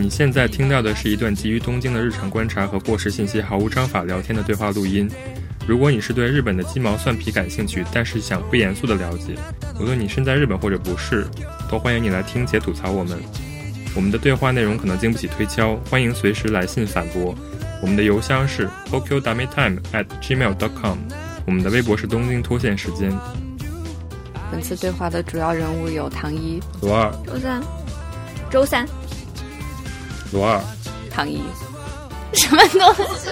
你现在听到的是一段基于东京的日常观察和过时信息毫无章法聊天的对话录音。如果你是对日本的鸡毛蒜皮感兴趣，但是想不严肃的了解，无论你身在日本或者不是，都欢迎你来听且吐槽我们。我们的对话内容可能经不起推敲，欢迎随时来信反驳。我们的邮箱是 tokyo dummy time at gmail dot com，我们的微博是东京脱线时间。本次对话的主要人物有唐一、罗二、周三，周三，罗二。唐一。什么东西？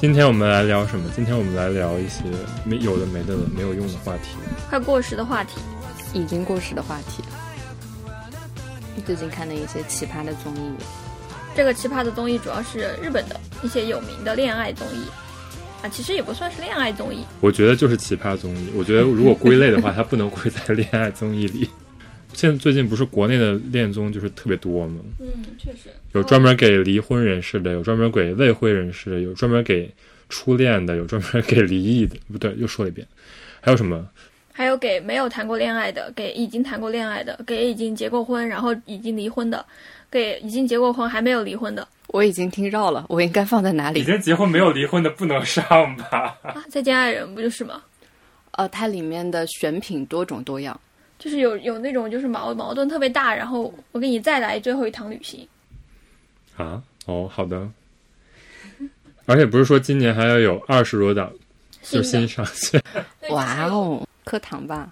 今天我们来聊什么？今天我们来聊一些没有的没的没有用的话题。快过时的话题。已经过时的话题。最近看的一些奇葩的综艺，这个奇葩的综艺主要是日本的一些有名的恋爱综艺啊，其实也不算是恋爱综艺。我觉得就是奇葩综艺。我觉得如果归类的话，它不能归在恋爱综艺里。现在最近不是国内的恋综就是特别多吗？嗯，确实。有专门给离婚人士的，有专门给未婚人士的，有专门给初恋的，有专门给离异的。不对，又说了一遍。还有什么？还有给没有谈过恋爱的，给已经谈过恋爱的，给已经结过婚然后已经离婚的，给已经结过婚还没有离婚的。我已经听绕了，我应该放在哪里？已经结婚没有离婚的不能上吧？啊，再见爱人不就是吗？呃，它里面的选品多种多样，就是有有那种就是矛矛盾特别大，然后我给你再来最后一趟旅行。啊，哦，好的。而且不是说今年还要有二十多档就新上线？哇哦！课堂吧，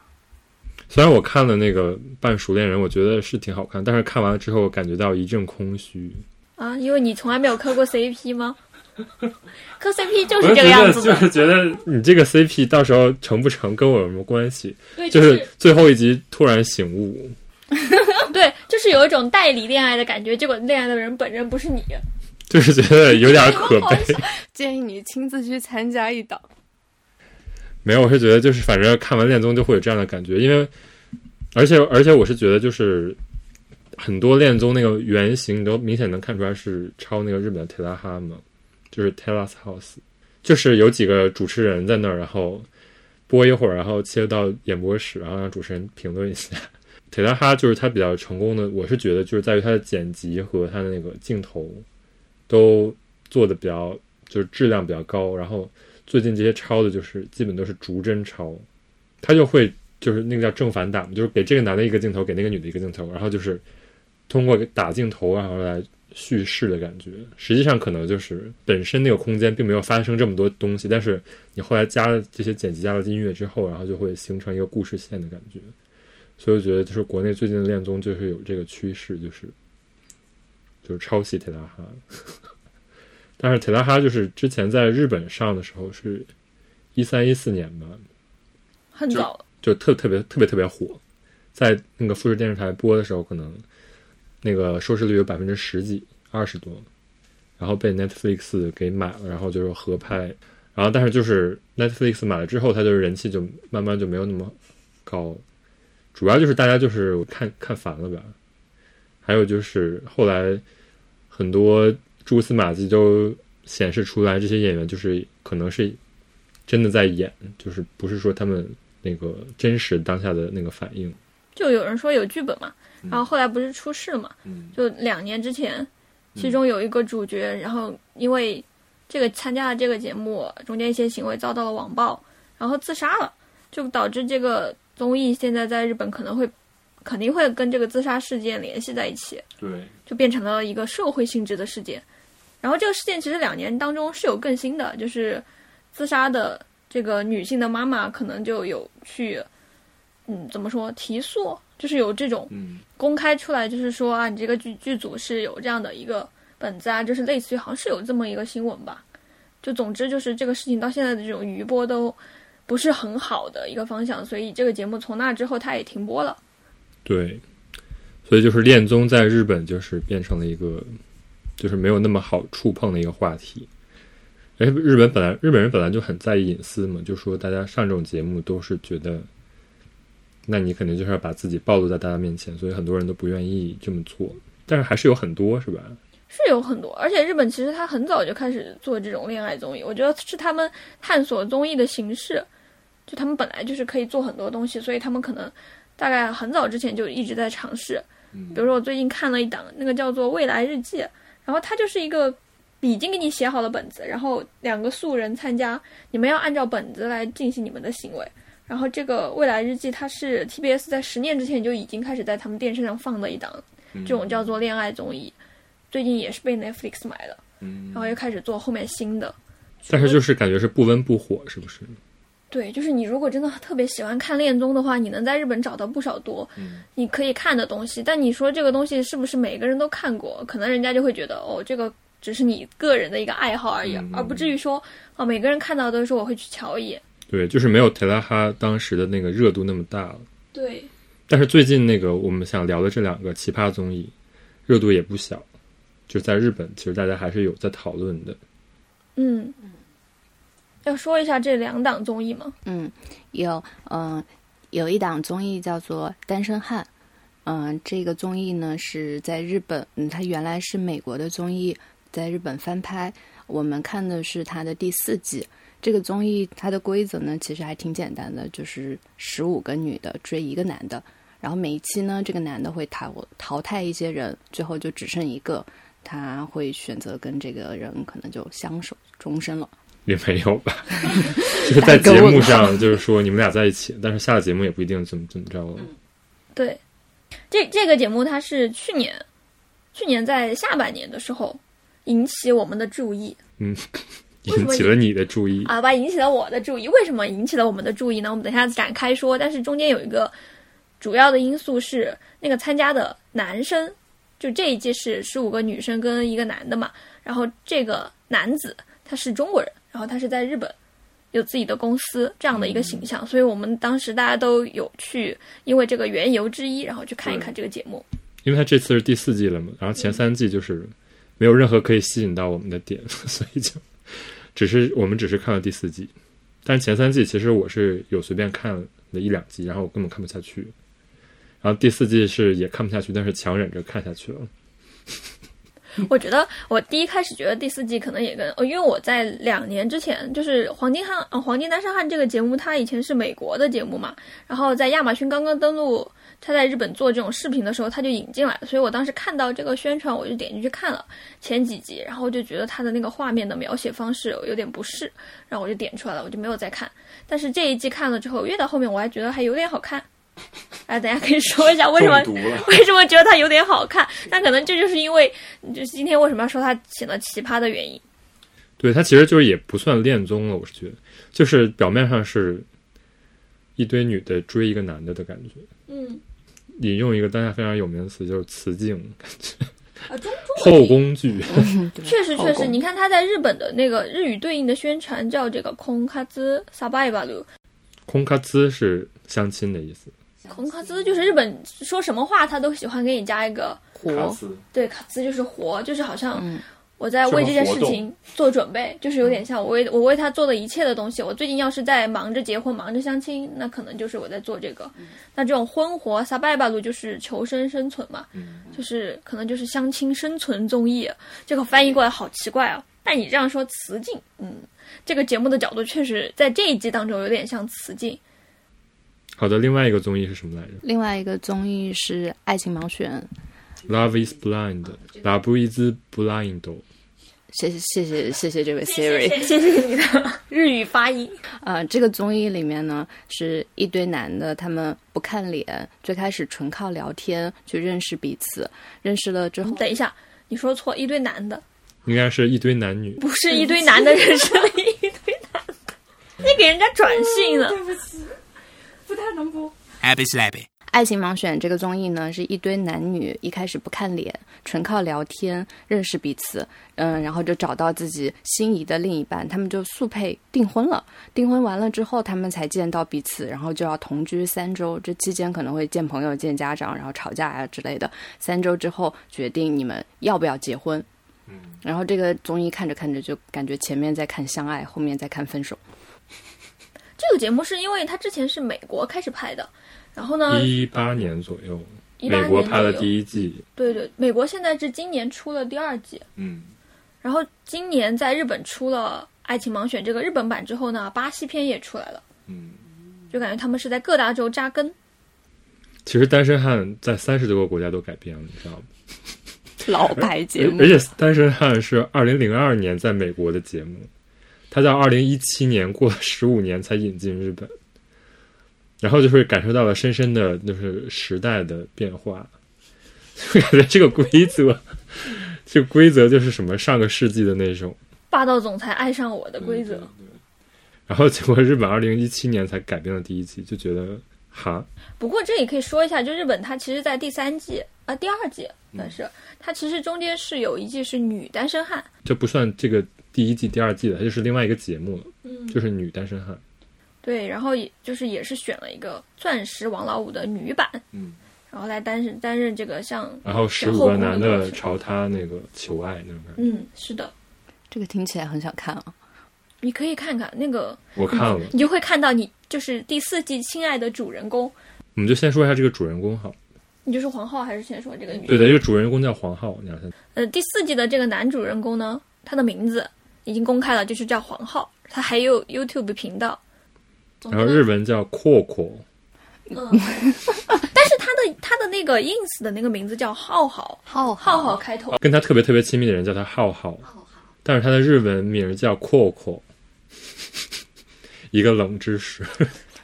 虽然我看了那个《半熟恋人》，我觉得是挺好看，但是看完了之后感觉到一阵空虚啊！因为你从来没有磕过 CP 吗？磕 CP 就是这个样子就是觉得你这个 CP 到时候成不成跟我有什么关系？对，就是最后一集突然醒悟，对，就是有一种代理恋爱的感觉，结果恋爱的人本人不是你，就是觉得有点可悲。建议你亲自去参加一档。没有，我是觉得就是反正看完恋综就会有这样的感觉，因为而且而且我是觉得就是很多恋综那个原型都明显能看出来是抄那个日本的 Telaha 嘛，就是 Tela's House，就是有几个主持人在那儿，然后播一会儿，然后切到演播室，然后让主持人评论一下。Telaha 就是他比较成功的，我是觉得就是在于他的剪辑和他的那个镜头都做的比较就是质量比较高，然后。最近这些抄的，就是基本都是逐帧抄，他就会就是那个叫正反打嘛，就是给这个男的一个镜头，给那个女的一个镜头，然后就是通过打镜头然后来叙事的感觉。实际上可能就是本身那个空间并没有发生这么多东西，但是你后来加了这些剪辑加了音乐之后，然后就会形成一个故事线的感觉。所以我觉得就是国内最近的恋综就是有这个趋势，就是就是抄袭铁大哈。但是铁达哈就是之前在日本上的时候是，一三一四年吧，很早，就特特别特别特别火，在那个富士电视台播的时候，可能那个收视率有百分之十几、二十多，然后被 Netflix 给买了，然后就是合拍，然后但是就是 Netflix 买了之后，它就是人气就慢慢就没有那么高，主要就是大家就是看看烦了吧，还有就是后来很多。蛛丝马迹都显示出来，这些演员就是可能是真的在演，就是不是说他们那个真实当下的那个反应。就有人说有剧本嘛，然后后来不是出事了嘛？就两年之前，其中有一个主角，然后因为这个参加了这个节目，中间一些行为遭到了网暴，然后自杀了，就导致这个综艺现在在日本可能会肯定会跟这个自杀事件联系在一起。对，就变成了一个社会性质的事件。然后这个事件其实两年当中是有更新的，就是自杀的这个女性的妈妈可能就有去，嗯，怎么说提诉，就是有这种公开出来，就是说啊，你这个剧剧组是有这样的一个本子啊，就是类似于好像是有这么一个新闻吧。就总之就是这个事情到现在的这种余波都不是很好的一个方向，所以这个节目从那之后它也停播了。对，所以就是恋综在日本就是变成了一个。就是没有那么好触碰的一个话题，哎日本本来日本人本来就很在意隐私嘛，就说大家上这种节目都是觉得，那你肯定就是要把自己暴露在大家面前，所以很多人都不愿意这么做。但是还是有很多，是吧？是有很多，而且日本其实他很早就开始做这种恋爱综艺，我觉得是他们探索综艺的形式，就他们本来就是可以做很多东西，所以他们可能大概很早之前就一直在尝试。比如说我最近看了一档，那个叫做《未来日记》，然后它就是一个已经给你写好了本子，然后两个素人参加，你们要按照本子来进行你们的行为。然后这个《未来日记》它是 TBS 在十年之前就已经开始在他们电视上放的一档，这种叫做恋爱综艺，最近也是被 Netflix 买了，然后又开始做后面新的。但是就是感觉是不温不火，是不是？对，就是你如果真的特别喜欢看恋综的话，你能在日本找到不少多，你可以看的东西。但你说这个东西是不是每个人都看过？可能人家就会觉得哦，这个只是你个人的一个爱好而已，而不至于说哦，每个人看到都说我会去瞧一眼。对，就是没有特拉哈当时的那个热度那么大了。对。但是最近那个我们想聊的这两个奇葩综艺，热度也不小，就在日本，其实大家还是有在讨论的。嗯。要说一下这两档综艺吗？嗯，有，嗯，有一档综艺叫做《单身汉》，嗯，这个综艺呢是在日本，嗯，它原来是美国的综艺，在日本翻拍。我们看的是它的第四季。这个综艺它的规则呢其实还挺简单的，就是十五个女的追一个男的，然后每一期呢这个男的会淘淘汰一些人，最后就只剩一个，他会选择跟这个人可能就相守终身了。也没有吧，就是在节目上，就是说你们俩在一起，但是下了节目也不一定怎么怎么着了。对，这这个节目它是去年，去年在下半年的时候引起我们的注意。嗯，引起了你的注意啊？吧，引起了我的注意。为什么引起了我们的注意呢？我们等下展开说。但是中间有一个主要的因素是，那个参加的男生，就这一季是十五个女生跟一个男的嘛。然后这个男子他是中国人。然后他是在日本有自己的公司这样的一个形象，所以我们当时大家都有去，因为这个缘由之一，然后去看一看这个节目。因为他这次是第四季了嘛，然后前三季就是没有任何可以吸引到我们的点，所以就只是我们只是看了第四季。但是前三季其实我是有随便看了一两集，然后我根本看不下去。然后第四季是也看不下去，但是强忍着看下去了。我觉得我第一开始觉得第四季可能也跟，因为我在两年之前就是《黄金汉》《黄金单身汉》这个节目，它以前是美国的节目嘛，然后在亚马逊刚刚登陆，他在日本做这种视频的时候，他就引进来了，所以我当时看到这个宣传，我就点进去看了前几集，然后就觉得他的那个画面的描写方式有点不适，然后我就点出来了，我就没有再看。但是这一季看了之后，越到后面我还觉得还有点好看。哎，大家可以说一下为什么为什么觉得它有点好看？那可能这就是因为，就是今天为什么要说它显得奇葩的原因。对，它其实就是也不算恋综了，我是觉得，就是表面上是一堆女的追一个男的的感觉。嗯，引用一个当下非常有名的词，就是雌竞感觉。啊，中后宫剧。确实确实，你看他在日本的那个日语对应的宣传叫这个空卡兹萨巴伊巴鲁。空卡兹是相亲的意思。空卡兹就是日本说什么话他都喜欢给你加一个活，对，卡兹就是活，就是好像我在为这件事情做准备，就是有点像我为我为他做的一切的东西。我最近要是在忙着结婚、忙着相亲，那可能就是我在做这个。那这种婚活撒拜巴路就是求生生存嘛，就是可能就是相亲生存综艺。这个翻译过来好奇怪啊！但你这样说雌竞，嗯，这个节目的角度确实在这一季当中有点像雌竞。好的，另外一个综艺是什么来着？另外一个综艺是《爱情盲选》，Love is blind，Love is blind。谢谢谢谢谢谢这位 Siri，谢谢你的 日语发音。啊，这个综艺里面呢，是一堆男的，他们不看脸，最开始纯靠聊天去认识彼此，认识了之后，等一下，你说错，一堆男的，应该是一堆男女，不是一堆男的认识了一堆男的，你给人家转性了，对不起。不太能播。爱情盲选这个综艺呢，是一堆男女一开始不看脸，纯靠聊天认识彼此，嗯，然后就找到自己心仪的另一半，他们就速配订婚了。订婚完了之后，他们才见到彼此，然后就要同居三周。这期间可能会见朋友、见家长，然后吵架呀之类的。三周之后决定你们要不要结婚。嗯，然后这个综艺看着看着就感觉前面在看相爱，后面在看分手。这个节目是因为它之前是美国开始拍的，然后呢，一八年左右，美国拍了第一季，对对，美国现在是今年出了第二季，嗯，然后今年在日本出了《爱情盲选》这个日本版之后呢，巴西片也出来了，嗯，就感觉他们是在各大洲扎根。其实单身汉在三十多个国家都改编了，你知道吗？老牌节目。而，且单身汉是二零零二年在美国的节目，他在二零一七年过了十五年才引进日本，然后就会感受到了深深的就是时代的变化，就 感觉这个规则，这个规则就是什么上个世纪的那种，霸道总裁爱上我的规则。然后结果日本二零一七年才改编了第一季，就觉得哈，不过这里可以说一下，就日本它其实，在第三季啊、第二季，但是它其实中间是有一季是女单身汉，这不算这个第一季、第二季的，它就是另外一个节目了，嗯，就是女单身汉。对，然后也就是也是选了一个钻石王老五的女版，嗯，然后来担任担任这个像，然后十五个男的朝他那个求爱那种感觉，嗯，是的，这个听起来很想看啊。你可以看看那个，我看了。你就会看到你就是第四季亲爱的主人公，我们就先说一下这个主人公好。你就是黄浩还是先说这个女？对的，这个主人公叫黄浩，你看他呃，第四季的这个男主人公呢，他的名字已经公开了，就是叫黄浩，他还有 YouTube 频道。然后日文叫阔阔，嗯，但是他的他的那个 ins 的那个名字叫浩浩，浩浩浩开头。跟他特别特别亲密的人叫他浩浩，但是他的日文名叫阔阔。一个冷知识，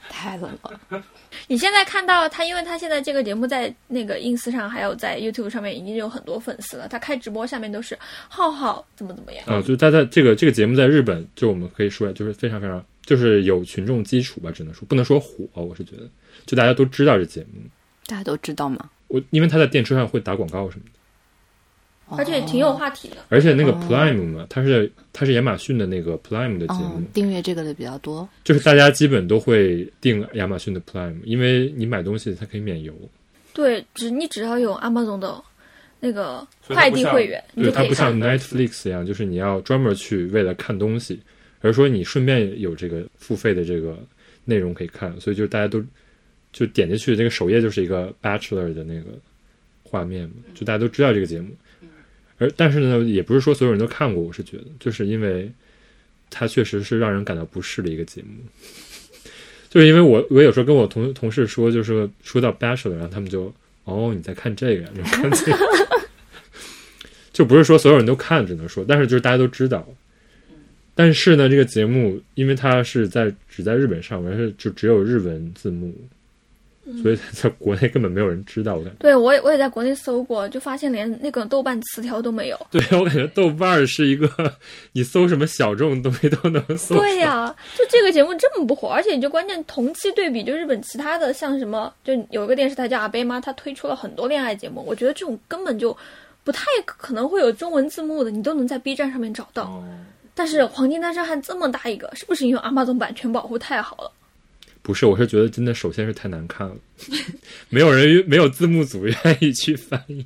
太冷了。你现在看到他，因为他现在这个节目在那个 ins 上，还有在 YouTube 上面已经有很多粉丝了。他开直播下面都是浩浩怎么怎么样。啊，就他在这个这个节目在日本，就我们可以说就是非常非常就是有群众基础吧，只能说不能说火，我是觉得就大家都知道这节目。大家都知道吗？我因为他在电车上会打广告什么的，而且挺有话题的。而且那个哦 Prime 嘛，它是它是亚马逊的那个 Prime 的节目，嗯，订阅这个的比较多。就是大家基本都会订亚马逊的 Prime，因为你买东西它可以免邮。对，只你只要有 Amazon 的那个快递会员，对，它不像。Netflix 一样，就是你要专门去为了看东西，而是说你顺便有这个付费的这个内容可以看，所以就大家都就点进去，这个首页就是一个 Bachelor 的那个画面嘛，就大家都知道这个节目。而但是呢，也不是说所有人都看过，我是觉得，就是因为它确实是让人感到不适的一个节目。就是因为我我有时候跟我同同事说，就是说到 Bachelor，然后他们就哦你在看这个，就不是说所有人都看，只能说，但是就是大家都知道。但是呢，这个节目因为它是在只在日本上，而是就只有日文字幕，所以在国内根本没有人知道。我感觉，对我也我也在国内搜过，就发现连那个豆瓣词条都没有。对我感觉豆瓣儿是一个 你搜什么小众东西都能搜。对呀、就这个节目这么不火，而且你就关键同期对比，就日本其他的像什么，就有一个电视台叫阿贝妈，它推出了很多恋爱节目，我觉得这种根本就不太可能会有中文字幕的，你都能在 B 站上面找到。哦但是《黄金单身汉》这么大一个，是不是因为阿玛总版权保护太好了？不是，我是觉得真的，首先是太难看了，没有人 没有字幕组愿意去翻译。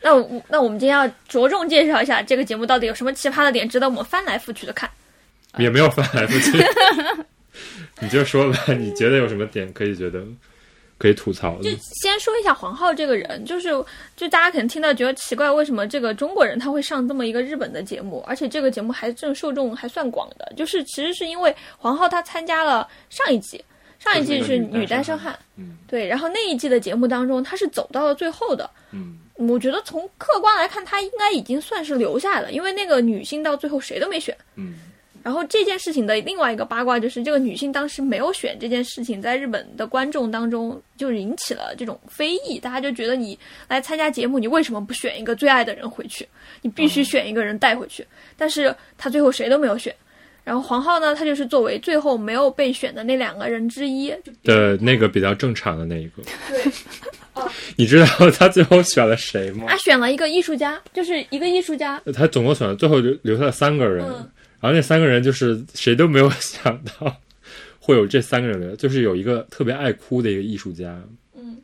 那我那我们今天要着重介绍一下这个节目到底有什么奇葩的点，值得我们翻来覆去的看。也没有翻来覆去。你就说吧，你觉得有什么点可以觉得可以吐槽就？先说一下黄浩这个人，就是就大家可能听到觉得奇怪，为什么这个中国人他会上这么一个日本的节目，而且这个节目还正受众还算广的，就是其实是因为黄浩他参加了上一季，上一季是女单身汉，嗯对，然后那一季的节目当中他是走到了最后的，嗯，我觉得从客观来看，他应该已经算是留下了，因为那个女性到最后谁都没选。嗯。然后这件事情的另外一个八卦就是，这个女性当时没有选这件事情，在日本的观众当中就引起了这种非议，大家就觉得你来参加节目，你为什么不选一个最爱的人回去？你必须选一个人带回去。但是她最后谁都没有选。然后黄浩呢，他就是作为最后没有被选的那两个人之一，就的那个比较正常的那一个，对，你知道他最后选了谁吗他？选了一个艺术家，就是一个艺术家，他总共选了，最后留留下了三个人，嗯然后那三个人就是谁都没有 想到会有这三个人留，就是有一个特别爱哭的一个艺术家，嗯，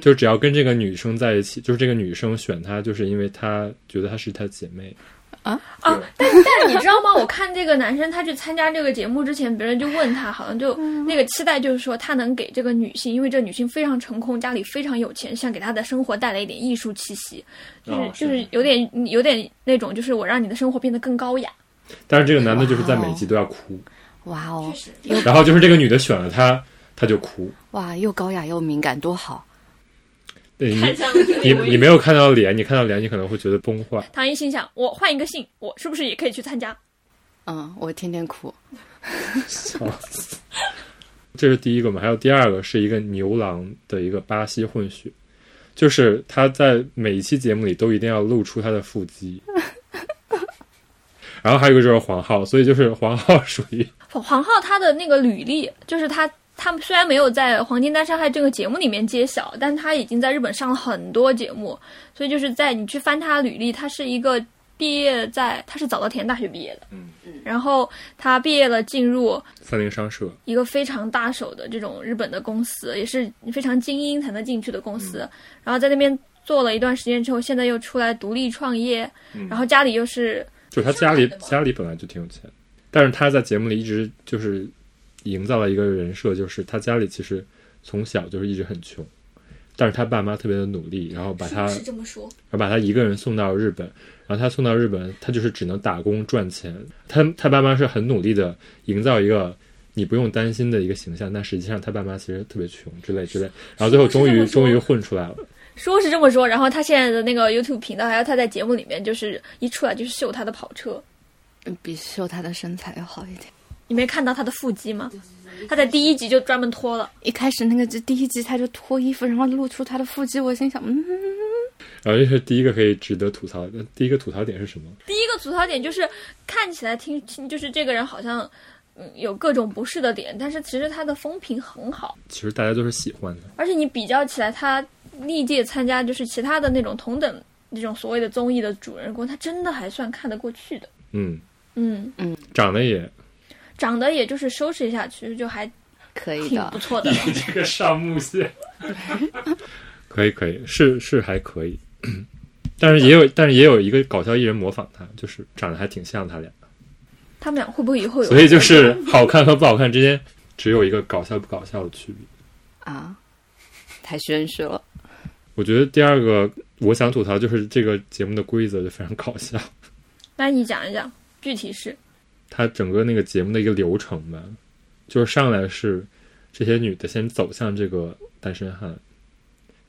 就只要跟这个女生在一起，就是这个女生选他，就是因为她觉得她是她姐妹，啊啊，但但是你知道吗？我看这个男生他去参加这个节目之前，别人就问他，好像就那个期待就是说他能给这个女性，因为这女性非常成功，家里非常有钱，想给她的生活带来一点艺术气息，就是、哦是就是有点有点那种，就是我让你的生活变得更高雅。但是这个男的就是在每集都要哭，哇哦，然后就是这个女的选了他，他就哭。哇，又高雅又敏感，多好！对你你你没有看到脸，你看到脸，你可能会觉得崩坏。唐一心想，我换一个姓，我是不是也可以去参加？嗯，我天天哭。笑死！这是第一个嘛，还有第二个是一个牛郎的一个巴西混血，就是他在每一期节目里都一定要露出他的腹肌。然后还有一个就是黄浩，所以就是黄浩属于黄黄浩他的那个履历，就是他他们虽然没有在《黄金单身汉》这个节目里面揭晓，但他已经在日本上了很多节目，所以就是在你去翻他履历，他是一个毕业在他是早稻田大学毕业的，嗯。然后他毕业了进入三菱商社，一个非常大手的这种日本的公司，也是非常精英才能进去的公司。然后在那边做了一段时间之后，现在又出来独立创业，然后家里又是就是他家里家里本来就挺有钱，但是他在节目里一直就是营造了一个人设，就是他家里其实从小就是一直很穷，但是他爸妈特别的努力，然后把他是这么说，然后把他一个人送到日本，然后他送到日本，他就是只能打工赚钱。他他爸妈是很努力的营造一个你不用担心的一个形象，但实际上他爸妈其实特别穷之类之类。然后最后终于终于混出来了。说是这么说，然后他现在的那个 YouTube 频道，还有他在节目里面，就是一出来就是秀他的跑车。嗯比秀他的身材要好一点。你没看到他的腹肌吗？他在第一集就专门脱了。一开始那个就第一集他就脱衣服，然后露出他的腹肌，我心想，嗯，然后这是第一个可以值得吐槽的。第一个吐槽点是什么？第一个吐槽点就是看起来听听就是这个人好像嗯有各种不适的点，但是其实他的风评很好，其实大家都是喜欢的。而且你比较起来，他历届参加就是其他的那种同等那种所谓的综艺的主人公，他真的还算看得过去的。嗯，嗯嗯，长得也长得也就是收拾一下，其实就还可以的挺不。错的。你这个上木线，可以可以，是是还可以。但是也有，但是也有一个搞笑艺人模仿他，就是长得还挺像他俩。他们俩会不会以后有？所以就是好看和不好看之间只有一个搞笑不搞笑的区别。啊，太玄学了。我觉得第二个我想吐槽就是这个节目的规则就非常搞笑，那你讲一讲，具体是。它整个那个节目的一个流程吧，就是上来是这些女的先走向这个单身汉，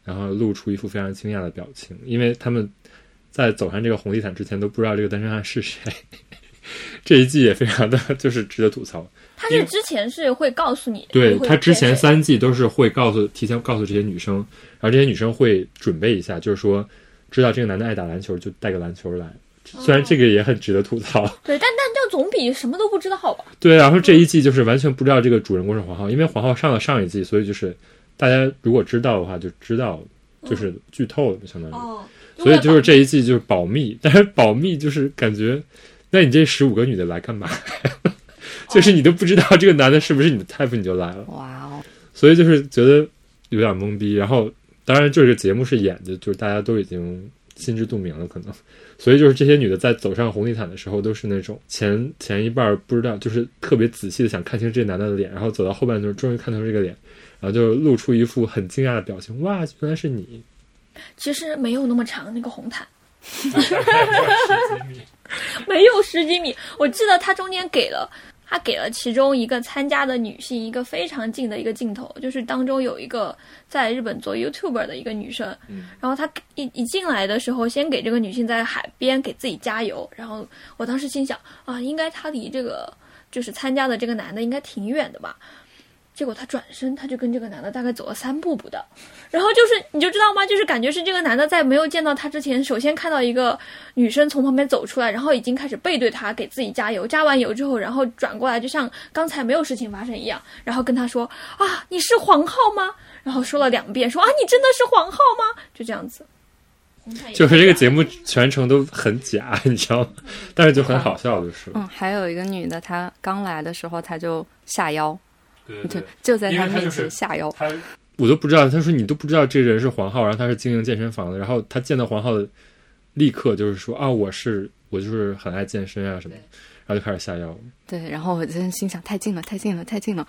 然后露出一副非常惊讶的表情，因为他们在走上这个红地毯之前都不知道这个单身汉是谁。这一季也非常的就是值得吐槽，他是之前是会告诉你，对他之前三季都是会告诉提前告诉这些女生，然后这些女生会准备一下，就是说知道这个男的爱打篮球就带个篮球来。虽然这个也很值得吐槽，对，但但就总比什么都不知道好吧？对，然后这一季就是完全不知道这个主人公是黄浩，因为黄浩上了上一季，所以就是大家如果知道的话就知道，就是剧透了，相当于。哦，所以就是这一季就是保密，但是保密就是感觉，那你这十五个女的来干嘛？就是你都不知道这个男的是不是你的 type 你就来了，哇哦，所以就是觉得有点懵逼。然后当然这个节目是演的，就是大家都已经心知肚明了，可能。所以就是这些女的在走上红地毯的时候，都是那种前 前一半儿不知道，就是特别仔细的想看清这男的的脸，然后走到后半段终于看透这个脸，然后就露出一副很惊讶的表情，哇，原来是你！其实没有那么长那个红毯，没有十几米。我记得他中间给了他给了其中一个参加的女性一个非常近的一个镜头，就是当中有一个在日本做 YouTuber 的一个女生，然后她一一进来的时候，先给这个女性在海边给自己加油，然后我当时心想啊，应该她离这个就是参加的这个男的应该挺远的吧。结果她转身，她就跟这个男的大概走了三步不到，然后就是你就知道吗？就是感觉是这个男的在没有见到他之前，首先看到一个女生从旁边走出来，然后已经开始背对他，给自己加油。加完油之后，然后转过来，就像刚才没有事情发生一样，然后跟他说：“啊，你是黄浩吗？”然后说了两遍，说：“啊，你真的是黄浩吗？”就这样子。就是这个节目全程都很假，你知道吗？但是就很好笑，就是。嗯，还有一个女的，她刚来的时候，她就 下腰，对就就在他面因为她就是前下腰。他我都不知道，他说你都不知道这人是黄浩，然后他是经营健身房的，然后他见到黄浩，立刻就是说啊，我是我就是很爱健身啊什么，然后就开始下药。对，然后我真心想，太近了，太近了，太近了。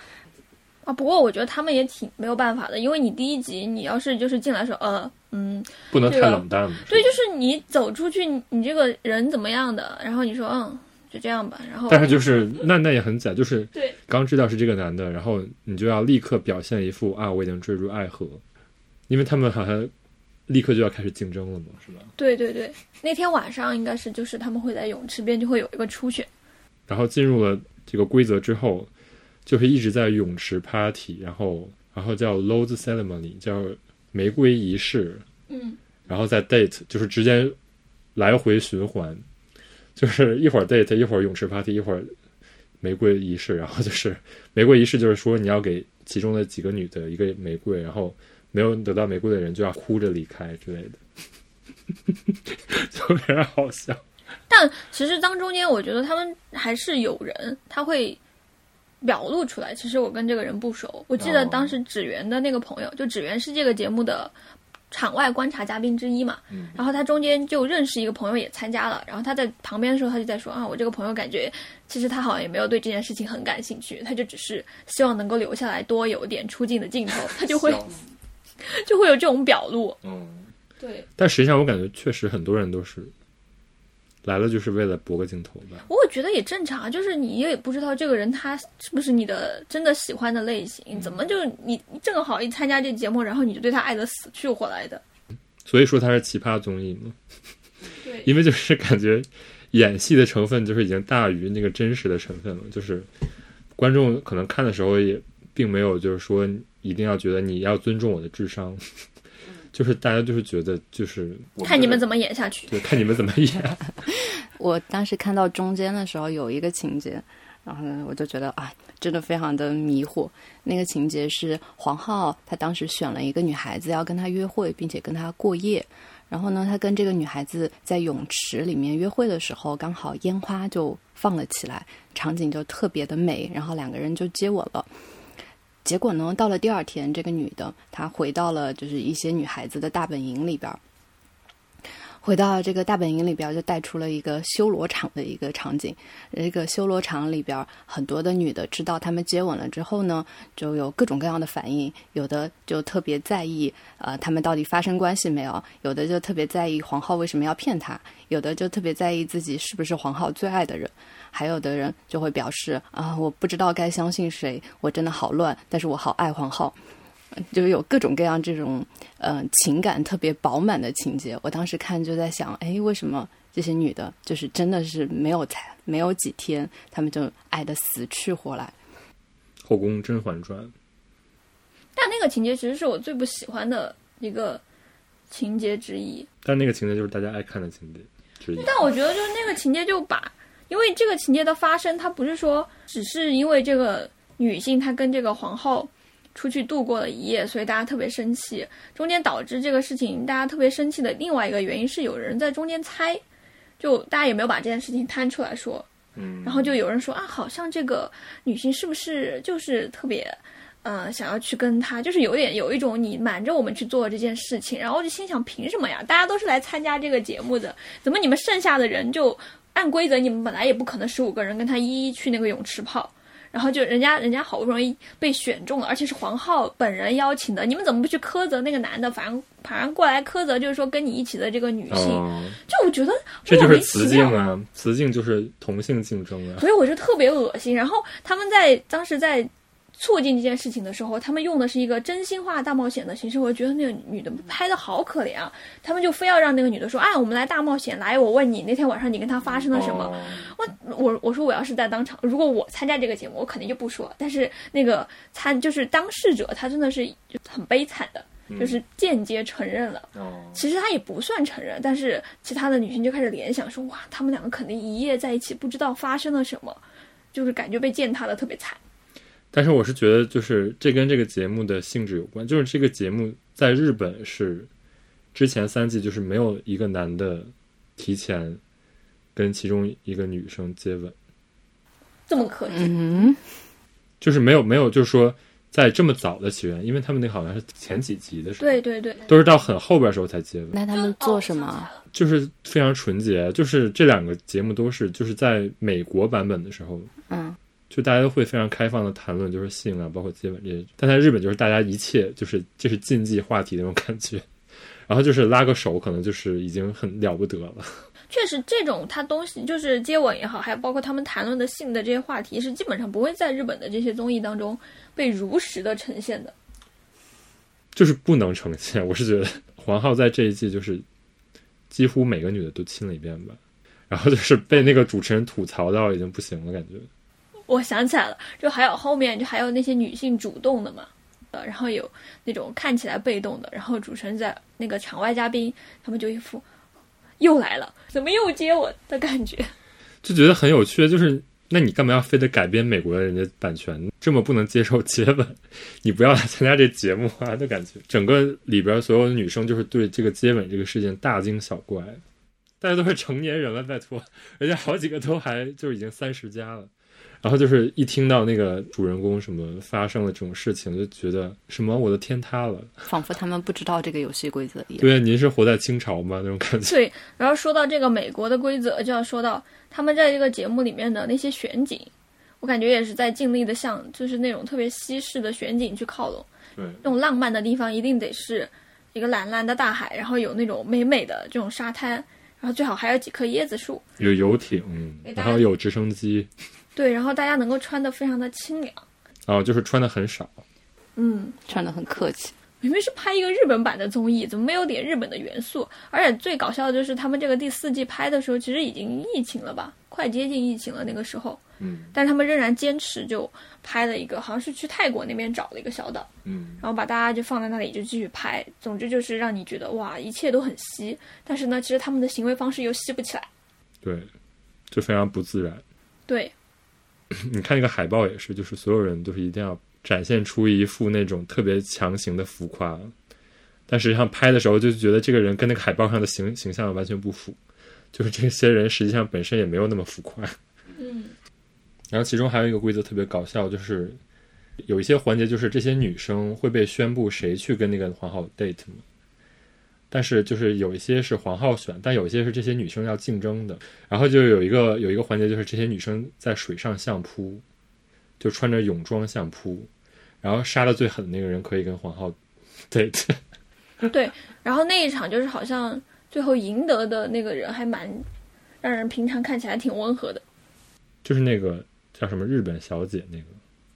啊，不过我觉得他们也挺没有办法的，因为你第一集你要是就是进来说，呃，嗯，不能太冷淡了。对，就是你走出去，你你这个人怎么样的，然后你说，嗯，就这样吧，然后但是就是那那也很假，就是对。刚知道是这个男的，然后你就要立刻表现一副啊我已经坠入爱河，因为他们好像立刻就要开始竞争了嘛，是吧？对对对，那天晚上应该是就是他们会在泳池边就会有一个初选，然后进入了这个规则之后，就是一直在泳池 party，然后然后叫 rose ceremony，叫玫瑰仪式，嗯，然后再 date，就是直接来回循环，就是一会儿 date，一会儿泳池 party，一会儿玫瑰仪式，然后就是玫瑰仪式，就是说你要给其中的几个女的一个玫瑰，然后没有得到玫瑰的人就要哭着离开之类的，就非常好笑。但其实当中间我觉得他们还是有人他会表露出来，其实我跟这个人不熟。我记得哦当时芷源的那个朋友，就芷源是这个节目的场外观察嘉宾之一嘛，嗯然后他中间就认识一个朋友也参加了，然后他在旁边的时候他就在说啊，我这个朋友感觉其实他好像也没有对这件事情很感兴趣，他就只是希望能够留下来多有点出镜的镜头，他就会 就会有这种表露。嗯。对，但实际上，我感觉确实很多人都是来了就是为了博个镜头吧。我觉得也正常，就是你也不知道这个人他是不是你的真的喜欢的类型，怎么就你你正好一参加这节目，然后你就对他爱的死去活来的。所以说他是奇葩综艺嘛，对因为就是感觉演戏的成分就是已经大于那个真实的成分了，就是观众可能看的时候也并没有就是说一定要觉得你要尊重我的智商，就是大家就是觉得就是看你们怎么演下去。对看你们怎么演，我当时看到中间的时候有一个情节，然后呢，我就觉得啊，真的非常的迷惑。那个情节是黄浩他当时选了一个女孩子要跟他约会，并且跟他过夜。然后呢，他跟这个女孩子在泳池里面约会的时候，刚好烟花就放了起来，场景就特别的美，然后两个人就接吻了。结果呢，到了第二天，这个女的她回到了就是一些女孩子的大本营里边，回到这个大本营里边，就带出了一个修罗场的一个场景。这个修罗场里边，很多的女的知道他们接吻了之后呢，就有各种各样的反应，有的就特别在意，呃，他们到底发生关系没有；有的就特别在意黄浩为什么要骗她；有的就特别在意自己是不是黄浩最爱的人；还有的人就会表示啊，我不知道该相信谁，我真的好乱，但是我好爱黄浩。就有各种各样这种呃情感特别饱满的情节。我当时看就在想，哎，为什么这些女的，就是真的是没有才没有几天，她们就爱的死去活来。后宫《甄嬛传》但那个情节其实是我最不喜欢的一个情节之一。但那个情节就是大家爱看的情节之一。但我觉得就是那个情节就把，因为这个情节的发生，它不是说只是因为这个女性她跟这个皇后出去度过了一夜，所以大家特别生气。中间导致这个事情大家特别生气的另外一个原因是有人在中间猜，就大家也没有把这件事情摊出来说。嗯，然后就有人说啊，好像这个女性是不是就是特别，呃，想要去跟他，就是有点有一种你瞒着我们去做这件事情，然后就心想，凭什么呀？大家都是来参加这个节目的，怎么你们剩下的人就按规则，你们本来也不可能十五个人跟他一一去那个泳池泡。然后就人家人家好不容易被选中了，而且是黄浩本人邀请的，你们怎么不去苛责那个男的？反正反正过来苛责，就是说跟你一起的这个女性，哦，就我觉得这就是雌竞啊，雌竞就是同性竞争啊。所以我就特别恶心。然后他们在当时在促进这件事情的时候，他们用的是一个真心话大冒险的形式，我觉得那个女的拍的好可怜啊。他们就非要让那个女的说：“哎，我们来大冒险，来，我问你，那天晚上你跟他发生了什么？”哦我我我说我要是在当场，如果我参加这个节目，我肯定就不说。但是那个参就是当事者，他真的是很悲惨的，就是间接承认了。哦，其实他也不算承认，但是其他的女性就开始联想说，哇，他们两个肯定一夜在一起，不知道发生了什么，就是感觉被践踏的特别惨。但是我是觉得，就是这跟这个节目的性质有关。就是这个节目在日本是之前三季就是没有一个男的提前跟其中一个女生接吻，这么可惜，嗯，就是没有没有，就是说在这么早的起源，因为他们那好像是前几集的时候，对对对，都是到很后边的时候才接吻，那他们做什么？就是非常纯洁。就是这两个节目都是就是在美国版本的时候，嗯，就大家都会非常开放的谈论，就是性啊，包括接吻这些。但在日本，就是大家一切就是这是禁忌话题那种感觉，然后就是拉个手，可能就是已经很了不得了。确实这种他东西就是接吻也好，还有包括他们谈论的性的这些话题，是基本上不会在日本的这些综艺当中被如实的呈现的。就是不能呈现，我是觉得黄浩在这一季就是几乎每个女的都亲了一遍吧，然后就是被那个主持人吐槽到已经不行了，感觉。我想起来了，就还有后面就还有那些女性主动的嘛，呃，然后有那种看起来被动的，然后主持人在那个场外嘉宾，他们就一副又来了，怎么又接我的感觉。就觉得很有趣，就是那你干嘛要非得改编美国的人家版权，这么不能接受接吻？你不要来参加这节目啊！的感觉整个里边所有的女生就是对这个接吻这个事情大惊小怪，大家都是成年人了，拜托，人家好几个都还就是已经三十加了。然后就是一听到那个主人公什么发生了这种事情，就觉得什么我的天塌了，仿佛他们不知道这个游戏规则一样。对，您是活在清朝吗？那种感觉。对，然后说到这个美国的规则，就要说到他们在这个节目里面的那些选景，我感觉也是在尽力的向就是那种特别西式的选景去靠拢。对，那种浪漫的地方一定得是一个蓝蓝的大海，然后有那种美美的这种沙滩，然后最好还有几棵椰子树，有游艇，然后有直升机。对，然后大家能够穿的非常的清凉，哦，就是穿的很少，嗯，穿的很客气。明明是拍一个日本版的综艺，怎么没有点日本的元素？而且最搞笑的就是他们这个第四季拍的时候，其实已经疫情了吧，快接近疫情了那个时候，嗯，但是他们仍然坚持就拍了一个，好像是去泰国那边找了一个小岛，嗯，然后把大家就放在那里就继续拍，总之就是让你觉得哇，一切都很稀，但是呢，其实他们的行为方式又稀不起来，对，就非常不自然，对。你看那个海报也是，就是所有人都是一定要展现出一副那种特别强行的浮夸，但实际上拍的时候就觉得这个人跟那个海报上的形形象完全不符，就是这些人实际上本身也没有那么浮夸。嗯，然后其中还有一个规则特别搞笑，就是有一些环节就是这些女生会被宣布谁去跟那个皇后 date 嘛。但是就是有一些是黄浩选，但有一些是这些女生要竞争的。然后就有一个有一个环节，就是这些女生在水上相扑，就穿着泳装相扑，然后杀的最狠的那个人可以跟黄浩对对对。然后那一场就是好像最后赢得的那个人还蛮让人平常看起来挺温和的，就是那个叫什么日本小姐那个，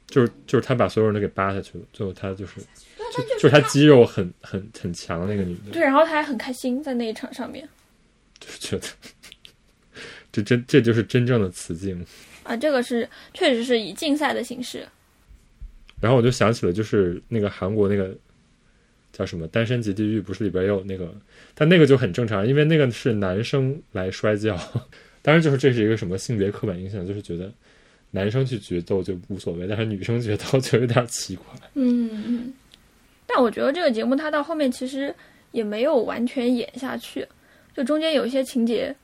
就是就是他把所有人都给扒下去了，最后他就是。就就是她肌肉很很很强的那个女的，对，然后她还很开心在那一场上面，就觉得这真这就是真正的雌竞啊！这个是确实是以竞赛的形式。然后我就想起了，就是那个韩国那个叫什么《单身级地狱》，不是里边也有那个，但那个就很正常，因为那个是男生来摔跤，当然就是这是一个什么性别刻板印象，就是觉得男生去决斗就无所谓，但是女生决斗 就有点奇怪。嗯嗯。但我觉得这个节目它到后面其实也没有完全演下去，就中间有一些情节，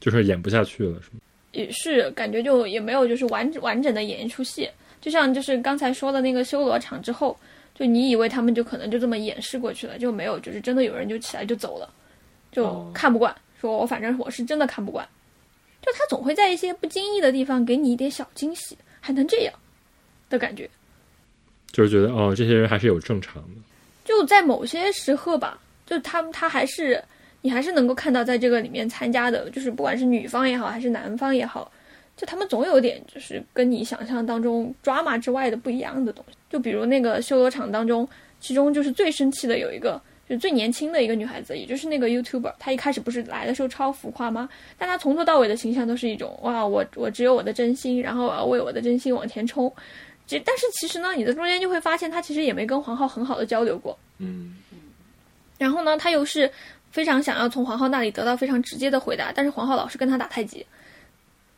就是演不下去了，是吗？也是感觉就也没有就是完完整的演一出戏，就像就是刚才说的那个修罗场之后，就你以为他们就可能就这么演示过去了，就没有就是真的有人就起来就走了，就看不惯，说我反正我是真的看不惯，就他总会在一些不经意的地方给你一点小惊喜，还能这样的感觉。就是觉得哦，这些人还是有正常的，就在某些时刻吧，就他们他还是你还是能够看到在这个里面参加的，就是不管是女方也好，还是男方也好，就他们总有点就是跟你想象当中 drama 之外的不一样的东西。就比如那个修罗场当中，其中就是最生气的有一个，就最年轻的一个女孩子，也就是那个 YouTuber，她一开始不是来的时候超浮夸吗？但她从头到尾的形象都是一种哇，我我只有我的真心，然后我要为我的真心往前冲。其但是其实呢，你在中间就会发现，他其实也没跟黄浩很好的交流过。嗯，然后呢，他又是非常想要从黄浩那里得到非常直接的回答，但是黄浩老是跟他打太极。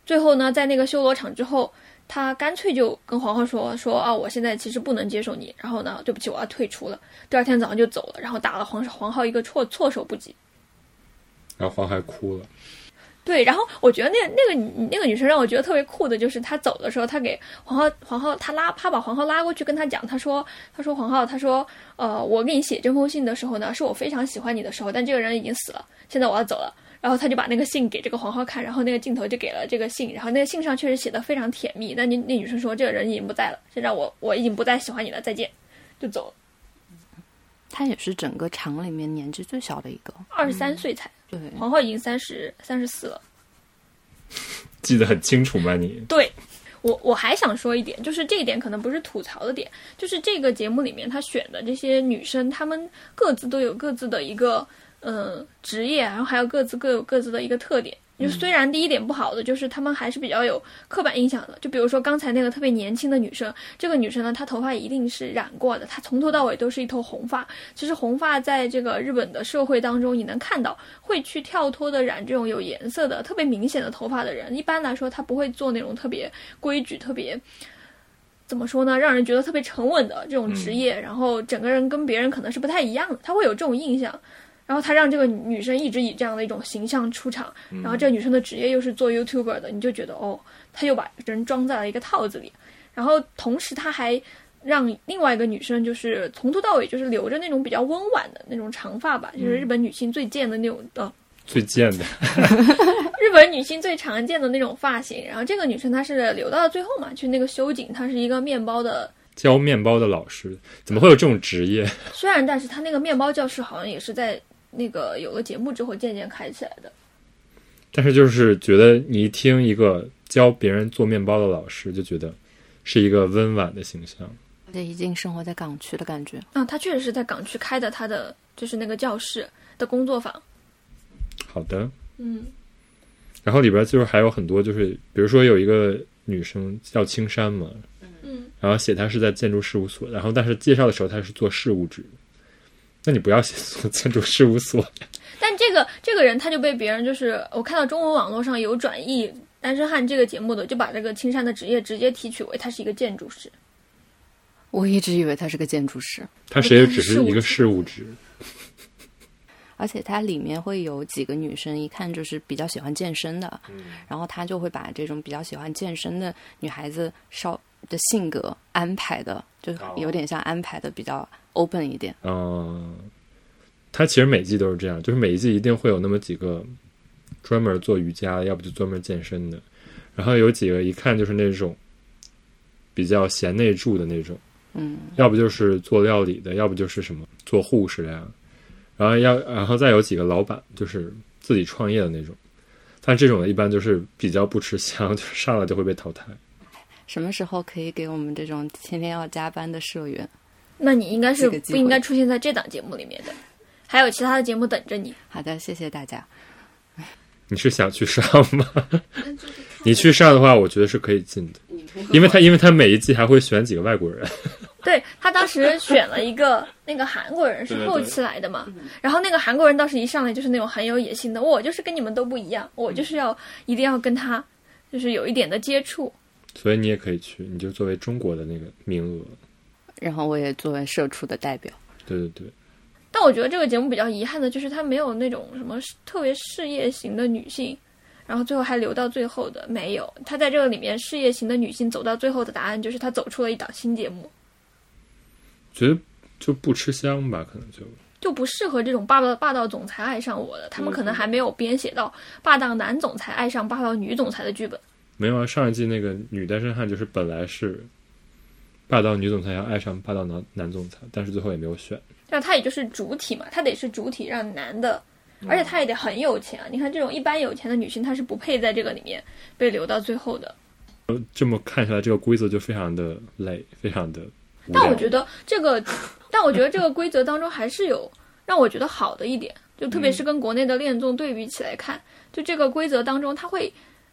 最后呢，在那个修罗场之后，他干脆就跟黄浩说：“说啊，我现在其实不能接受你。然后呢，对不起，我要退出了。”第二天早上就走了，然后打了黄黄浩一个措措手不及。然后黄海哭了。对，然后我觉得那那个那个女生让我觉得特别酷的，就是她走的时候，她给黄浩黄浩她拉她把黄浩拉过去跟她讲，她说她说黄浩她说呃我给你写这封信的时候呢，是我非常喜欢你的时候，但这个人已经死了，现在我要走了。然后他就把那个信给这个黄浩看，然后那个镜头就给了这个信，然后那个信上确实写的非常甜蜜。但那那女生说这个人已经不在了，现在我我已经不再喜欢你了，再见，就走了。他也是整个厂里面年纪最小的一个，二十三岁才。对，皇后已经三十三十四了，记得很清楚吗？你对，我我还想说一点，就是这一点可能不是吐槽的点，就是这个节目里面他选的这些女生，她们各自都有各自的一个呃职业，然后还有各自各有各自的一个特点。就虽然第一点不好的就是他们还是比较有刻板印象的，就比如说刚才那个特别年轻的女生，这个女生呢，她头发一定是染过的，她从头到尾都是一头红发。其实红发在这个日本的社会当中，你能看到会去跳脱的染这种有颜色的、特别明显的头发的人，一般来说他不会做那种特别规矩、特别怎么说呢，让人觉得特别沉稳的这种职业，然后整个人跟别人可能是不太一样的，他会有这种印象。然后他让这个女生一直以这样的一种形象出场，然后这个女生的职业又是做 YouTuber 的，你就觉得哦，他又把人装在了一个套子里。然后同时他还让另外一个女生就是从头到尾就是留着那种比较温婉的那种长发吧，就是日本女性最贱的那种呃，最贱的，日本女性最常见的那种发型。然后这个女生她是留到了最后嘛，去那个修景，她是一个面包的。教面包的老师，怎么会有这种职业？虽然，但是她那个面包教室好像也是在那个有了节目之后渐渐开起来的。但是就是觉得你一听一个教别人做面包的老师，就觉得是一个温婉的形象。对，已经生活在港区的感觉。嗯，他确实是在港区开的，他的就是那个教室的工作坊。好的，嗯，然后里边就是还有很多，就是比如说有一个女生叫青山嘛，嗯，然后写她是在建筑事务所，然后但是介绍的时候她是做事务职，那你不要写做建筑事务所。但这个这个人他就被别人就是我看到中文网络上有转译《单身汉》这个节目的，就把这个青山的职业直接提取为他是一个建筑师。我一直以为他是个建筑师，他谁也只是一个事务职，而且它里面会有几个女生，一看就是比较喜欢健身的，然后他就会把这种比较喜欢健身的女孩子稍的性格安排的，就有点像安排的比较 open 一点。嗯，他其实每季都是这样，就是每一季一定会有那么几个专门做瑜伽的，要不就专门健身的，然后有几个一看就是那种比较贤内助的那种，嗯，要不就是做料理的，要不就是什么做护士的呀，然后要然后再有几个老板，就是自己创业的那种，但这种的一般就是比较不吃香，就上来就会被淘汰。什么时候可以给我们这种天天要加班的社员？那你应该是不应该出现在这档节目里面的，还有其他的节目等着你。好的，谢谢大家。你是想去上吗？你去上的话，我觉得是可以进的，因为他因为他每一季还会选几个外国人，对他当时选了一个那个韩国人，是后期来的嘛。然后那个韩国人当时一上来就是那种很有野心的，我就是跟你们都不一样，我就是要一定要跟他就是有一点的接触。所以你也可以去，你就作为中国的那个名额。然后我也作为社畜的代表，对对对，但我觉得这个节目比较遗憾的就是它没有那种什么特别事业型的女性，然后最后还留到最后的没有。她在这个里面事业型的女性走到最后的答案就是她走出了一档新节目，觉得就不吃香吧，可能就就不适合这种霸道霸道总裁爱上我的。他们可能还没有编写到霸道男总裁爱上霸道女总裁的剧本。没有啊。上一季那个女单身汉就是本来是霸道女总裁要爱上霸道男男总裁，但是最后也没有选。那他也就是主体嘛，他得是主体，让男的，而且他也得很有钱啊。你看这种一般有钱的女性，她是不配在这个里面被留到最后的。呃这么看下来，这个规则就非常的累，非常的。但我觉得这个，但我觉得这个规则当中还是有让我觉得好的一点，就特别是跟国内的恋综对比起来看，就这个规则当中，它会。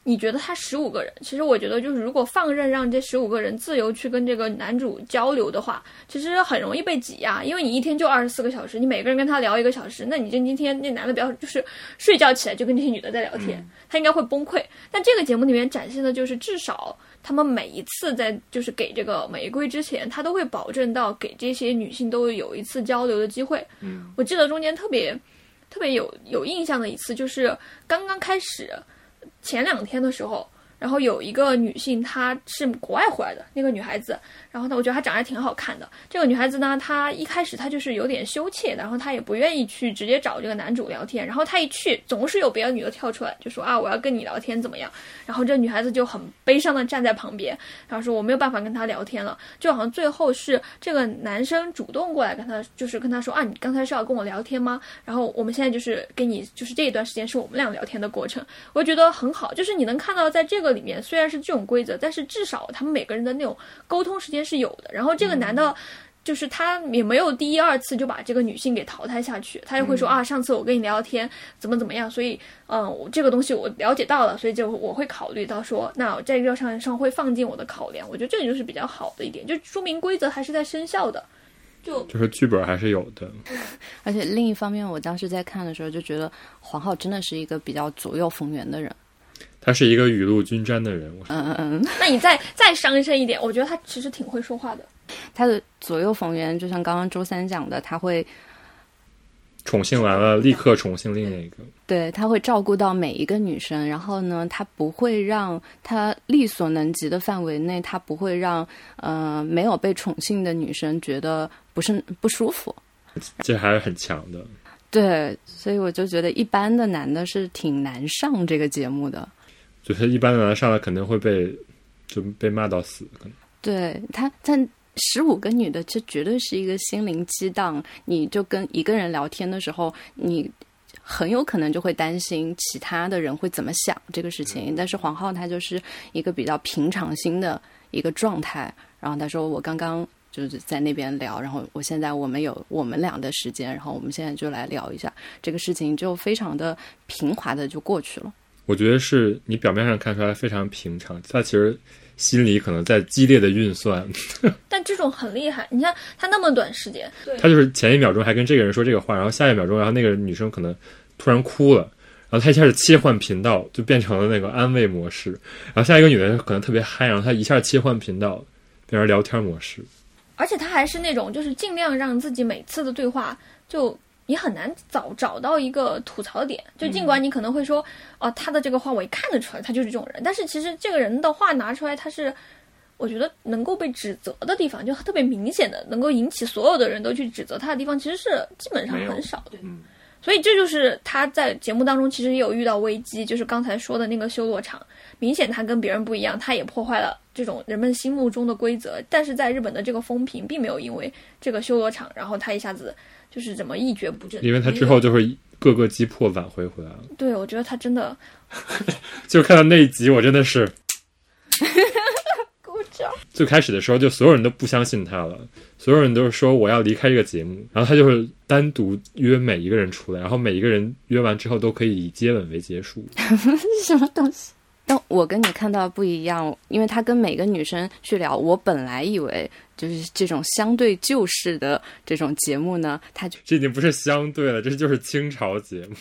你觉得他十五个人，其实我觉得就是如果放任让这十五个人自由去跟这个男主交流的话，其实很容易被挤压，因为你一天就二十四个小时，你每个人跟他聊一个小时，那你这今天那男的不要就是睡觉起来就跟这些女的在聊天，他应该会崩溃。但这个节目里面展现的就是至少他们每一次在就是给这个玫瑰之前，他都会保证到给这些女性都有一次交流的机会。嗯，我记得中间特别特别有有印象的一次，就是刚刚开始前两天的时候，然后有一个女性，她是国外回来的那个女孩子，然后呢，我觉得她长得还挺好看的。这个女孩子呢，她一开始她就是有点羞怯的，然后她也不愿意去直接找这个男主聊天。然后她一去，总是有别的女的跳出来，就说啊，我要跟你聊天怎么样？然后这女孩子就很悲伤的站在旁边，然后说我没有办法跟他聊天了。就好像最后是这个男生主动过来跟她，就是跟她说啊，你刚才是要跟我聊天吗？然后我们现在就是跟你，就是这一段时间是我们俩聊天的过程。我觉得很好，就是你能看到在这个里面虽然是这种规则，但是至少他们每个人的那种沟通时间是有的。然后这个男的。就是他也没有第一二次就把这个女性给淘汰下去，他就会说啊，上次我跟你聊天怎么怎么样，所以嗯，我这个东西我了解到了，所以就我会考虑到说，那在这上上会放进我的考量。我觉得这个就是比较好的一点，就说明规则还是在生效的，就就是剧本还是有的。而且另一方面，我当时在看的时候就觉得黄浩真的是一个比较左右逢源的人。他是一个雨露均沾的人。嗯嗯嗯。那你再再伤身一点，我觉得他其实挺会说话的。他的左右逢源，就像刚刚周三讲的，他会宠幸完了，立刻宠幸另一个。对，他会照顾到每一个女生，然后呢，他不会让他力所能及的范围内，他不会让呃没有被宠幸的女生觉得不是不舒服。这还是很强的。对，所以我就觉得一般的男的是挺难上这个节目的。就是一般的男上来肯定会被就被骂到死，可能。对他，但。十五个女的，这绝对是一个心灵激荡。你就跟一个人聊天的时候，你很有可能就会担心其他的人会怎么想这个事情。但是黄浩他就是一个比较平常心的一个状态。然后他说：“我刚刚就是在那边聊，然后我现在我们有我们俩的时间，然后我们现在就来聊一下这个事情，就非常的平滑的就过去了。”我觉得是你表面上看出来非常平常，他其实。心里可能在激烈的运算，但这种很厉害。你看他那么短时间，他就是前一秒钟还跟这个人说这个话，然后下一秒钟，然后那个女生可能突然哭了，然后他一下子切换频道，就变成了那个安慰模式。然后下一个女的可能特别嗨，然后他一下切换频道，变成聊天模式。而且他还是那种，就是尽量让自己每次的对话就。你很难找找到一个吐槽点，就尽管你可能会说，哦，他的这个话我一看得出来，他就是这种人。但是其实这个人的话拿出来，他是我觉得能够被指责的地方，就特别明显的，能够引起所有的人都去指责他的地方，其实是基本上很少的。所以这就是他在节目当中其实也有遇到危机，就是刚才说的那个修罗场，明显他跟别人不一样，他也破坏了这种人们心目中的规则。但是在日本的这个风评并没有因为这个修罗场，然后他一下子。就是怎么一蹶不振？因为他之后就会各个击破挽回回来了。对，我觉得他真的，就看到那一集，我真的是 鼓掌。最开始的时候，就所有人都不相信他了，所有人都是说我要离开这个节目，然后他就是单独约每一个人出来，然后每一个人约完之后都可以以接吻为结束。什么东西？但我跟你看到不一样，因为他跟每个女生去聊，我本来以为就是这种相对旧式的这种节目呢，他就这已经不是相对了，这就是清朝节目。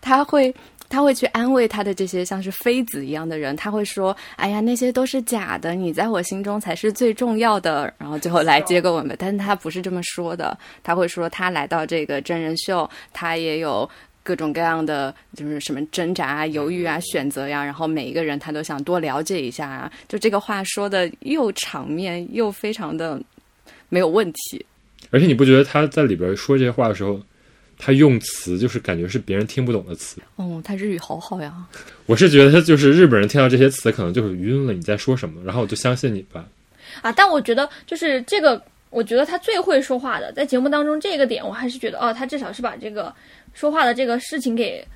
他会他会去安慰他的这些像是妃子一样的人，他会说：“哎呀，那些都是假的，你在我心中才是最重要的。”然后最后来接个吻吧。但是他不是这么说的，他会说他来到这个真人秀，他也有。各种各样的就是什么挣扎啊、犹豫啊、选择呀，然后每一个人他都想多了解一下啊。就这个话说的又场面又非常的没有问题。而且你不觉得他在里边说这些话的时候，他用词就是感觉是别人听不懂的词？哦，他日语好好呀。我是觉得他就是日本人听到这些词可能就是晕了，你在说什么？然后我就相信你吧。啊，但我觉得就是这个，我觉得他最会说话的，在节目当中这个点，我还是觉得哦，他至少是把这个。说话的这个事情给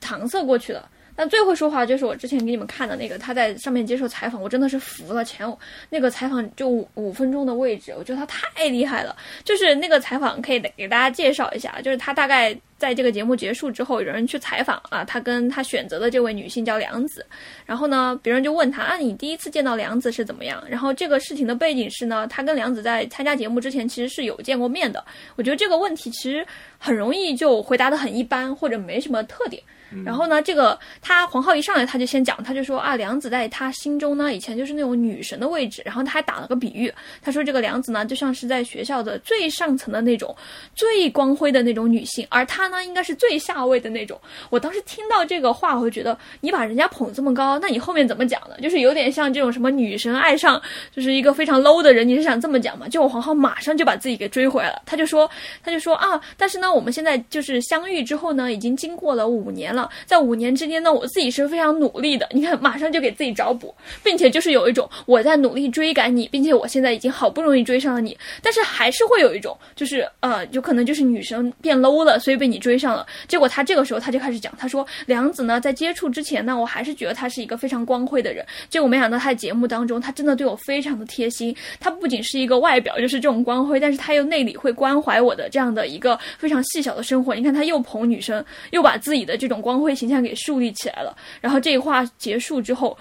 搪塞过去了。但最会说话就是我之前给你们看的那个，他在上面接受采访，我真的是服了。前那个采访就五五分钟的位置，我觉得他太厉害了。就是那个采访可以给大家介绍一下，就是他大概在这个节目结束之后，有人去采访啊，他跟他选择的这位女性叫梁子，然后呢，别人就问他啊，你第一次见到梁子是怎么样？然后这个事情的背景是呢，他跟梁子在参加节目之前其实是有见过面的。我觉得这个问题其实很容易就回答的很一般，或者没什么特点。然后呢，这个他黄浩一上来他就先讲，他就说啊，梁子在他心中呢，以前就是那种女神的位置。然后他还打了个比喻，他说这个梁子呢，就像是在学校的最上层的那种最光辉的那种女性，而她呢，应该是最下位的那种。我当时听到这个话，我就觉得你把人家捧这么高，那你后面怎么讲呢？就是有点像这种什么女神爱上就是一个非常 low 的人，你是想这么讲吗？结果黄浩马上就把自己给追回来了，他就说他就说啊，但是呢，我们现在就是相遇之后呢，已经经过了五年了。在五年之间呢，我自己是非常努力的。你看，马上就给自己找补，并且就是有一种我在努力追赶你，并且我现在已经好不容易追上了你，但是还是会有一种，就是呃，有可能就是女生变 low 了，所以被你你追上了。结果他这个时候他就开始讲，他说梁子呢在接触之前呢，我还是觉得他是一个非常光辉的人。结果没想到他在节目当中，他真的对我非常的贴心。他不仅是一个外表就是这种光辉，但是他又内里会关怀我的这样的一个非常细小的生活。你看他又捧女生，又把自己的这种光辉形象给树立起来了。然后这一话结束之后，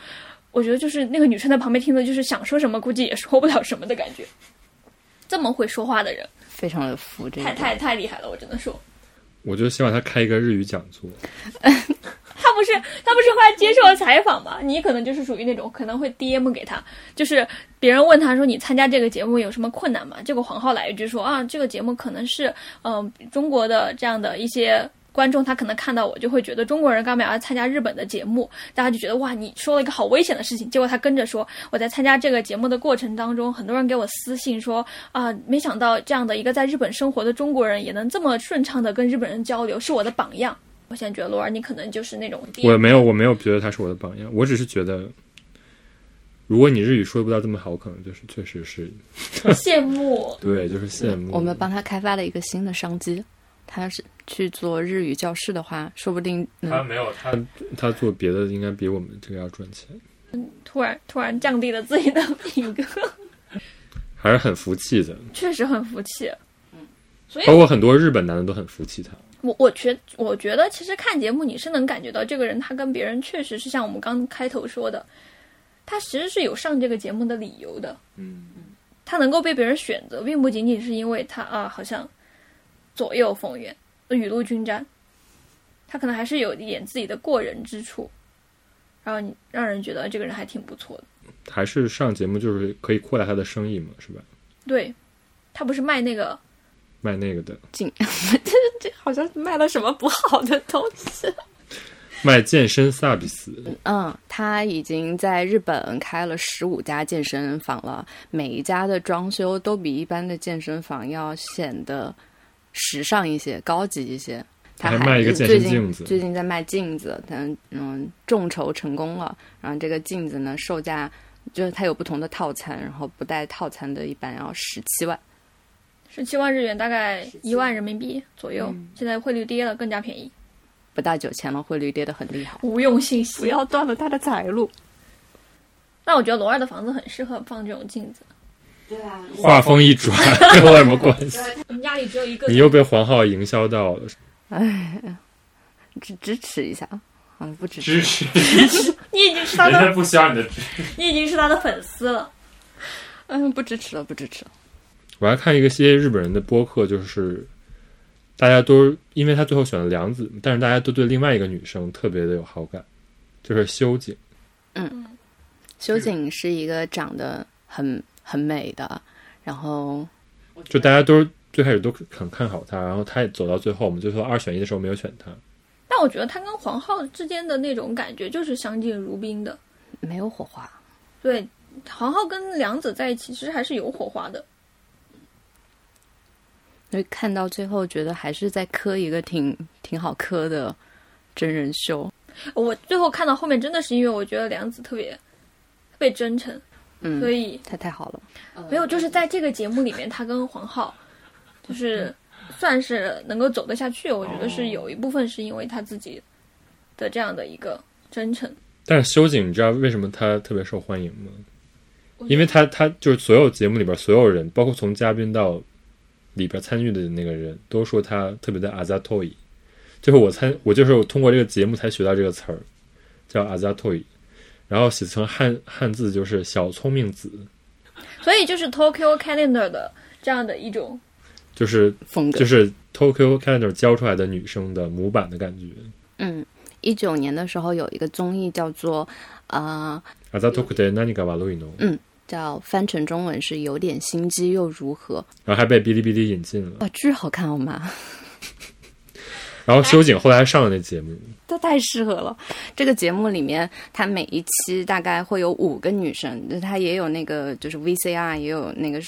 我觉得就是那个女生在旁边听的，就是想说什么估计也说不了什么的感觉。这么会说话的人，非常的服这个太太太厉害了，我只能说。我就希望他开一个日语讲座。他不是他不是后来接受了采访嘛？你可能就是属于那种可能会 DM 给他，就是别人问他说你参加这个节目有什么困难吗？结果黄浩来一句说啊，这个节目可能是嗯、中国的这样的一些。观众他可能看到我就会觉得中国人干嘛要参加日本的节目，大家就觉得哇，你说了一个好危险的事情。结果他跟着说，我在参加这个节目的过程当中，很多人给我私信说啊，没想到这样的一个在日本生活的中国人也能这么顺畅的跟日本人交流，是我的榜样。我现在觉得罗尔你可能就是那种我没有，我没有觉得他是我的榜样，我只是觉得，如果你日语说不到这么好，我可能就是确实是 羡慕。对，就是羡慕。我们帮他开发了一个新的商机，他是去做日语教室的话，说不定他嗯，没有他他做别的应该比我们这个要赚钱，突然突然降低了自己的品格，还是很服气的。确实很服气。所以包括很多日本男的都很服气他。我我觉我觉得其实看节目你是能感觉到这个人他跟别人确实是像我们刚开头说的，他其实是有上这个节目的理由的。嗯，他能够被别人选择，并不仅仅是因为他啊好像左右逢源、雨露均沾，他可能还是有一点自己的过人之处，然后你让人觉得这个人还挺不错的。还是上节目就是可以扩大他的生意嘛，是吧？对，他不是卖那个卖那个的，这这 好像卖了什么不好的东西。卖健身萨比斯，嗯，他已经在日本开了十五家健身房了，每一家的装修都比一般的健身房要显得时尚一些、高级一些。他还卖一个健最近身镜子最近在卖镜子，但嗯众筹成功了。然后这个镜子呢，售价就是它有不同的套餐，然后不带套餐的一般要十七万。十七万日元，大概一万人民币左右。现在汇率跌了，更加便宜。不到九千了，汇率跌得很厉害。无用信息。不要断了他的财路。那我觉得罗二的房子很适合放这种镜子。话风一转，跟我有什么关系？我们家里只有一个。你又被黄浩营销到了，哎支支持一下，嗯，不支持支持。持，你已经是他的，人家不需要你的支持。你已经是他的粉丝了。嗯，不支持了，不支持了。我还看一个些日本人的播客，就是大家都因为他最后选了梁子，但是大家都对另外一个女生特别的有好感，就是修景。修景是一个长得很很美的，然后就大家都最开始都很看好他，然后他也走到最后，我们最后二选一的时候没有选他。但我觉得他跟黄浩之间的那种感觉就是相敬如宾的。没有火花。对，黄浩跟梁子在一起其实还是有火花的。所以看到最后，觉得还是在磕一个挺挺好磕的真人秀。我最后看到后面，真的是因为我觉得梁子特别特别真诚，嗯，所以他太好了。没有，就是在这个节目里面，他跟黄浩就是算是能够走得下去。我觉得是有一部分是因为他自己的这样的一个真诚。但是修景，你知道为什么他特别受欢迎吗？因为他他就是所有节目里边所有人，包括从嘉宾到里边参与的那个人，都说他特别的阿扎托伊。就是我参，我就是通过这个节目才学到这个词儿，叫阿扎托伊，然后写成汉汉字就是小聪明子，所以就是 Tokyo Calendar 的这样的一种，就是风格就是 Tokyo Calendar 教出来的女生的模板的感觉。嗯，一九年的时候有一个综艺叫做呃，阿扎托克的那尼嘎瓦路伊诺，叫翻成中文是有点心机又如何？然后还被哔哩哔哩引进了。哇，巨好看好吗？然后修景后来上了那节目，这太适合了。这个节目里面，它每一期大概会有五个女生，就它也有那个就是 VCR，也有那个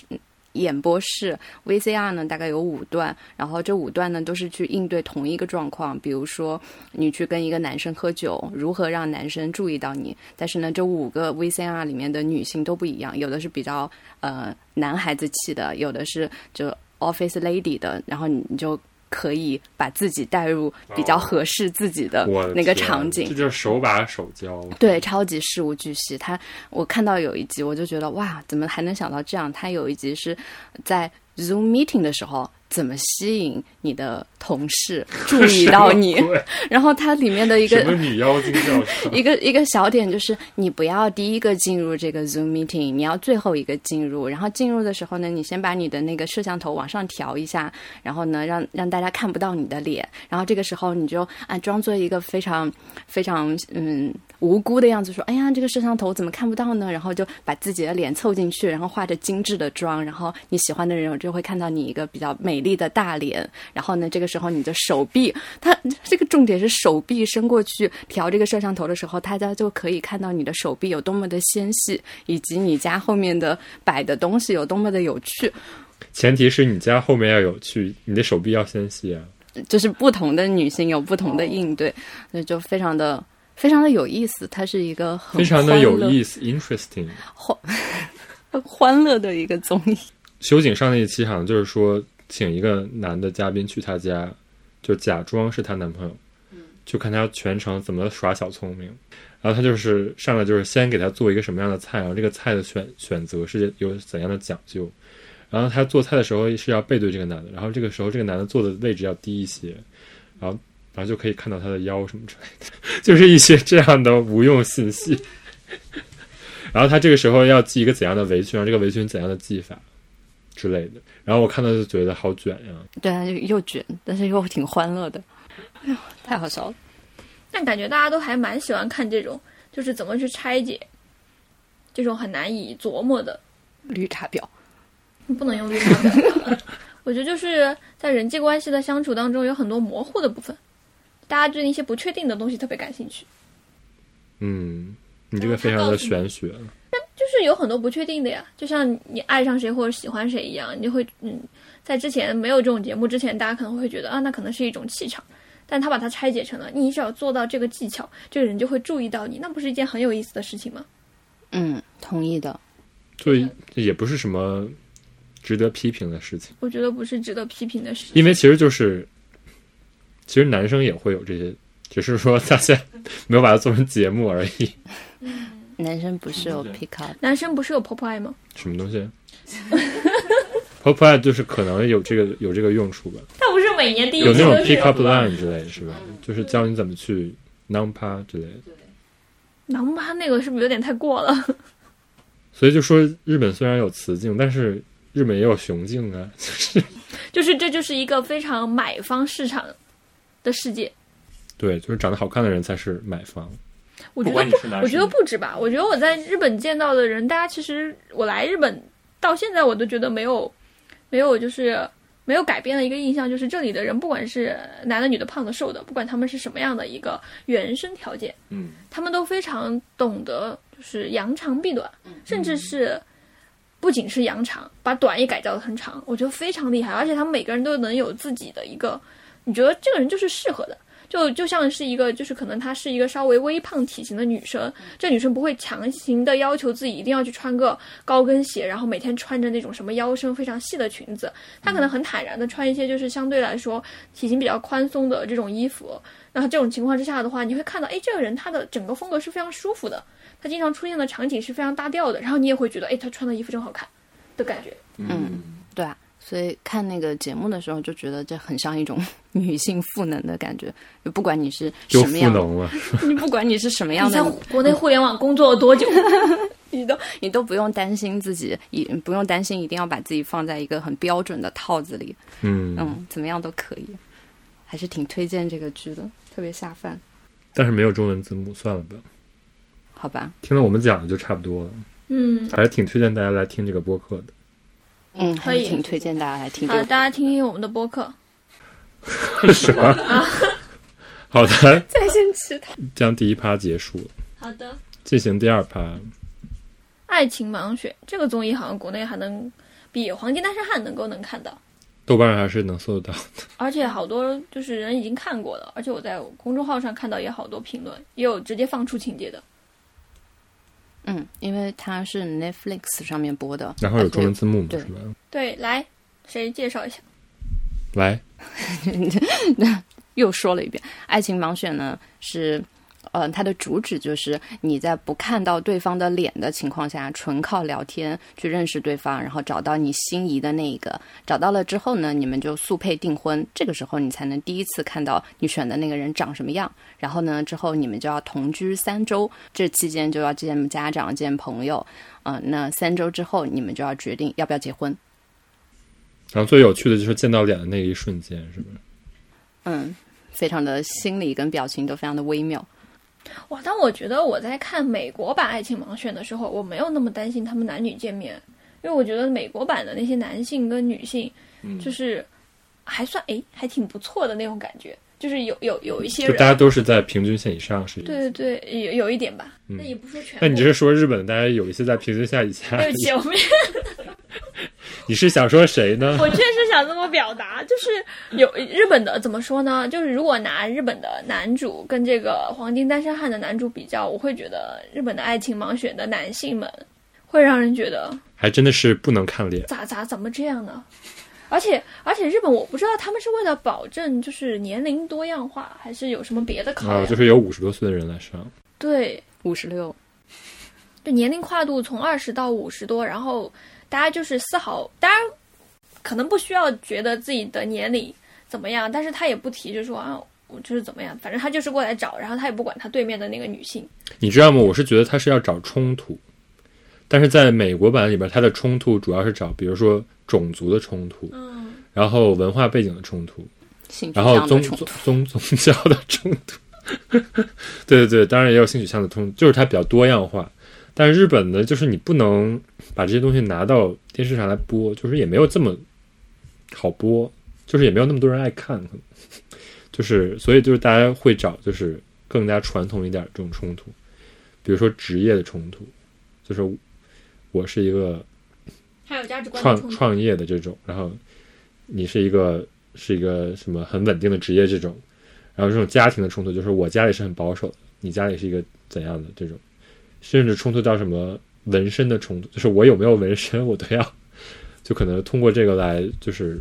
演播室。VCR 呢大概有五段，然后这五段呢都是去应对同一个状况，比如说你去跟一个男生喝酒，如何让男生注意到你。但是呢，这五个 VCR 里面的女性都不一样，有的是比较呃男孩子气的，有的是就 office lady 的，然后你就。可以把自己带入比较合适自己的那个场景这。就是手把手教。对，超级事无巨细。他我看到有一集，我就觉得哇，怎么还能想到这样？他有一集是在 Zoom meeting 的时候，怎么吸引你的同事 注意到你 然后它里面的一个女妖精教程？一个一个小点就是，你不要第一个进入这个 Zoom meeting，你要最后一个进入。然后进入的时候呢，你先把你的那个摄像头往上调一下，然后呢，让让大家看不到你的脸。然后这个时候你就啊，装作一个非常非常嗯无辜的样子，说：“哎呀，这个摄像头怎么看不到呢？”然后就把自己的脸凑进去，然后化着精致的妆，然后你喜欢的人就会看到你一个比较美丽的大脸。然后呢，这个时候你的手臂，它这个重点是手臂伸过去调这个摄像头的时候，大家就可以看到你的手臂有多么的纤细，以及你家后面的摆的东西有多么的有趣。前提是你家后面要有趣，你的手臂要纤细啊。就是不同的女性有不同的应对，那就非常的非常的有意思。它是一个很非常的有意思，interesting。欢 欢乐的一个综艺。修景上那一期好像就是说，请一个男的嘉宾去他家，就假装是她男朋友，就看他全程怎么耍小聪明。然后他就是上来就是先给他做一个什么样的菜，然后这个菜的选选择是有怎样的讲究。然后他做菜的时候是要背对这个男的，然后这个时候这个男的坐的位置要低一些，然后然后就可以看到他的腰什么之类的，就是一些这样的无用信息。然后他这个时候要系一个怎样的围裙，然后这个围裙怎样的系法之类的。然后我看到就觉得好卷呀，对啊，就又卷，但是又挺欢乐的。哎呦，太好笑了。但感觉大家都还蛮喜欢看这种，就是怎么去拆解这种很难以琢磨的，绿茶婊，不能用绿茶婊。我觉得就是在人际关系的相处当中有很多模糊的部分，大家对那些不确定的东西特别感兴趣，嗯，你这个非常的玄学。就是有很多不确定的呀。就像你爱上谁或者喜欢谁一样，你就会嗯，在之前没有这种节目之前，大家可能会觉得啊，那可能是一种气场。但他把它拆解成了，你只要做到这个技巧，这个人就会注意到你，那不是一件很有意思的事情吗？嗯，同意的。所以也不是什么值得批评的事情，我觉得不是值得批评的事情。因为其实就是，其实男生也会有这些，只是说大家没有把它做成节目而已。男生不是有 pick up，男生不是有婆婆爱吗？什么东西 p o p line 就是可能有这个有这个用处吧，他不是每年第一有那种 pick up line 之类的是吧？就是教你怎么去 non pa 之类的。囊吧那个是不是有点太过了？所以就说日本虽然有雌竞，但是日本也有雄竞啊。就是 就是这就是一个非常买方市场的世界。对，就是长得好看的人才是买房。我觉得不我觉得不止吧。我觉得我在日本见到的人，大家其实我来日本到现在，我都觉得没有没有就是没有改变的一个印象，就是这里的人，不管是男的、女的、胖的、瘦的，不管他们是什么样的一个原生条件，嗯，他们都非常懂得就是扬长避短，甚至是不仅是扬长，把短也改造的很长，我觉得非常厉害。而且他们每个人都能有自己的一个，你觉得这个人就是适合的。就就像是一个，就是可能她是一个稍微微胖体型的女生，这女生不会强行的要求自己一定要去穿个高跟鞋，然后每天穿着那种什么腰身非常细的裙子，她可能很坦然的穿一些就是相对来说体型比较宽松的这种衣服。然后这种情况之下的话，你会看到，哎，这个人他的整个风格是非常舒服的，他经常出现的场景是非常搭调的，然后你也会觉得，哎，他穿的衣服真好看的感觉。嗯，对啊，所以看那个节目的时候就觉得这很像一种 女性赋能的感觉，就不管你是什么样的，能了，你不管你是什么样你在，国内互联网工作了多久？你都你都不用担心自己，也不用担心一定要把自己放在一个很标准的套子里，嗯，嗯，怎么样都可以，还是挺推荐这个剧的，特别下饭，但是没有中文字幕，算了吧。好吧，听了我们讲的就差不多了，嗯，还是挺推荐大家来听这个播客的。嗯，可以挺推荐大家来听这好，个大家听听我们的播客。什么？好的，在线吃它。将第一趴结束了，好的。进行第二趴。爱情盲选这个综艺好像国内还能比《黄金单身汉》能够能看到，豆瓣上还是能搜得到的。而且好多就是人已经看过了，而且我在公众号上看到也好多评论，也有直接放出情节的。嗯，因为它是 Netflix 上面播的，然后有中文字幕嘛，对是吧？对，来，谁介绍一下？来，又说了一遍，爱情盲选呢是。呃，它的主旨就是你在不看到对方的脸的情况下，纯靠聊天去认识对方，然后找到你心仪的那一个。找到了之后呢，你们就速配订婚。这个时候你才能第一次看到你选的那个人长什么样。然后呢，之后你们就要同居三周，这期间就要见家长、见朋友。嗯，那三周之后你们就要决定要不要结婚。然后最有趣的就是见到脸的那一瞬间，是不是？嗯，非常的心理跟表情都非常的微妙。哇！但我觉得我在看美国版《爱情盲选》的时候，我没有那么担心他们男女见面，因为我觉得美国版的那些男性跟女性，就是还算哎，还挺不错的那种感觉，就是有有有一些人，就大家都是在平均线以上，是对对对，有有一点吧。那也不说全。那你这是说日本大家有一些在平均线以下？对不起，我们。你是想说谁呢？我确实想这么表达，就是有日本的怎么说呢？就是如果拿日本的男主跟这个《黄金单身汉》的男主比较，我会觉得日本的爱情盲选的男性们会让人觉得还真的是不能看脸。咋咋怎么这样呢？而且而且日本我不知道他们是为了保证就是年龄多样化，还是有什么别的考量？就是有五十多岁的人来上。对，五十六，就年龄跨度从二十到五十多，然后。大家就是丝毫，当然可能不需要觉得自己的年龄怎么样，但是他也不提，就说啊，我就是怎么样，反正他就是过来找，然后他也不管他对面的那个女性。你知道吗？我是觉得他是要找冲突，但是在美国版里边，他的冲突主要是找，比如说种族的冲突，嗯，然后文化背景的冲突，然后宗宗宗宗教的冲突，对对对，当然也有性取向的冲，就是它比较多样化。但是日本呢，就是你不能把这些东西拿到电视上来播，就是也没有这么好播，就是也没有那么多人爱看，就是所以就是大家会找就是更加传统一点这种冲突，比如说职业的冲突，就是我是一个还有价值观创创业的这种，然后你是一个是一个什么很稳定的职业这种，然后这种家庭的冲突，就是我家里是很保守的，你家里是一个怎样的这种。甚至冲突到什么纹身的冲突，就是我有没有纹身，我都要，就可能通过这个来，就是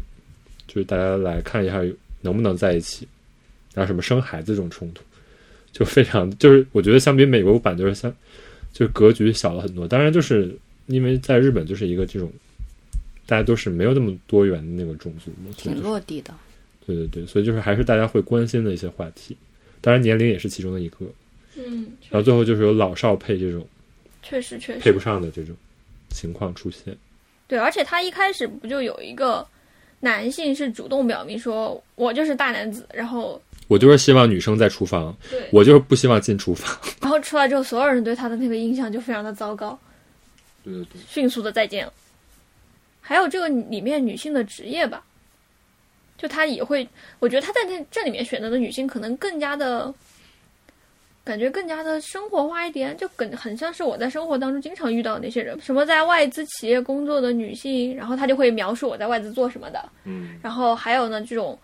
就是大家来看一下能不能在一起，然后什么生孩子这种冲突，就非常就是我觉得相比美国版就是相就是格局小了很多。当然就是因为在日本就是一个这种大家都是没有那么多元的那个种族，挺落地的。对对对，所以就是还是大家会关心的一些话题，当然年龄也是其中的一个。嗯，然后最后就是有老少配这种，确实确实配不上的这种情况出现。对，而且他一开始不就有一个男性是主动表明说，我就是大男子，然后我就是希望女生在厨房，对我就是不希望进厨房。然后出来之后，所有人对他的那个印象就非常的糟糕，对对对，迅速的再见了。还有这个里面女性的职业吧，就他也会，我觉得他在这这里面选择的女性可能更加的。感觉更加的生活化一点，就更很像是我在生活当中经常遇到的那些人，什么在外资企业工作的女性，然后她就会描述我在外资做什么的，嗯，然后还有呢这种，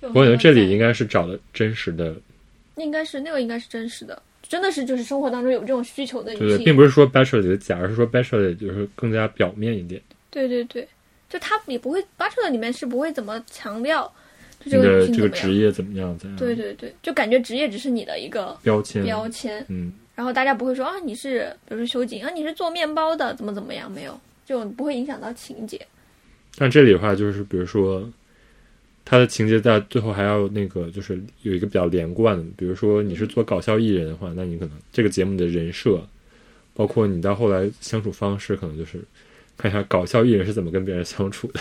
我感觉这里应该是找的真实的，应该是那个应该是真实的，真的是就是生活当中有这种需求的女性，并不是说 bachelor 里的假，而是说 bachelor 就是更加表面一点，对对对，就他也不会 bachelor 里面是不会怎么强调。你的这个职业怎么样？怎样？对对对，就感觉职业只是你的一个标签。标签，嗯。然后大家不会说啊，你是比如说修景啊，你是做面包的，怎么怎么样？没有，就不会影响到情节。但这里的话，就是比如说，他的情节在最后还要那个，就是有一个比较连贯的。比如说，你是做搞笑艺人的话，那你可能这个节目的人设，包括你到后来相处方式，可能就是看一下搞笑艺人是怎么跟别人相处的。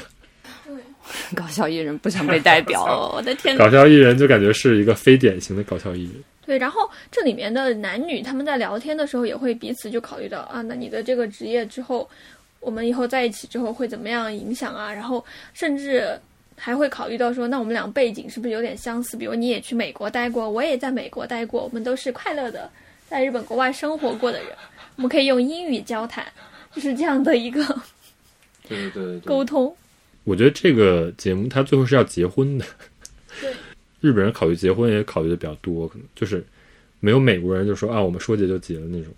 搞笑艺人不想被代表，我的天！搞笑艺人就感觉是一个非典型的搞笑艺人。对，然后这里面的男女他们在聊天的时候也会彼此就考虑到啊，那你的这个职业之后，我们以后在一起之后会怎么样影响啊？然后甚至还会考虑到说，那我们俩背景是不是有点相似？比如你也去美国待过，我也在美国待过，我们都是快乐的在日本国外生活过的人，我们可以用英语交谈，就是这样的一个 对对对沟通。我觉得这个节目他最后是要结婚的，对，日本人考虑结婚也考虑的比较多，可能就是没有美国人就说啊，我们说结就结的那种。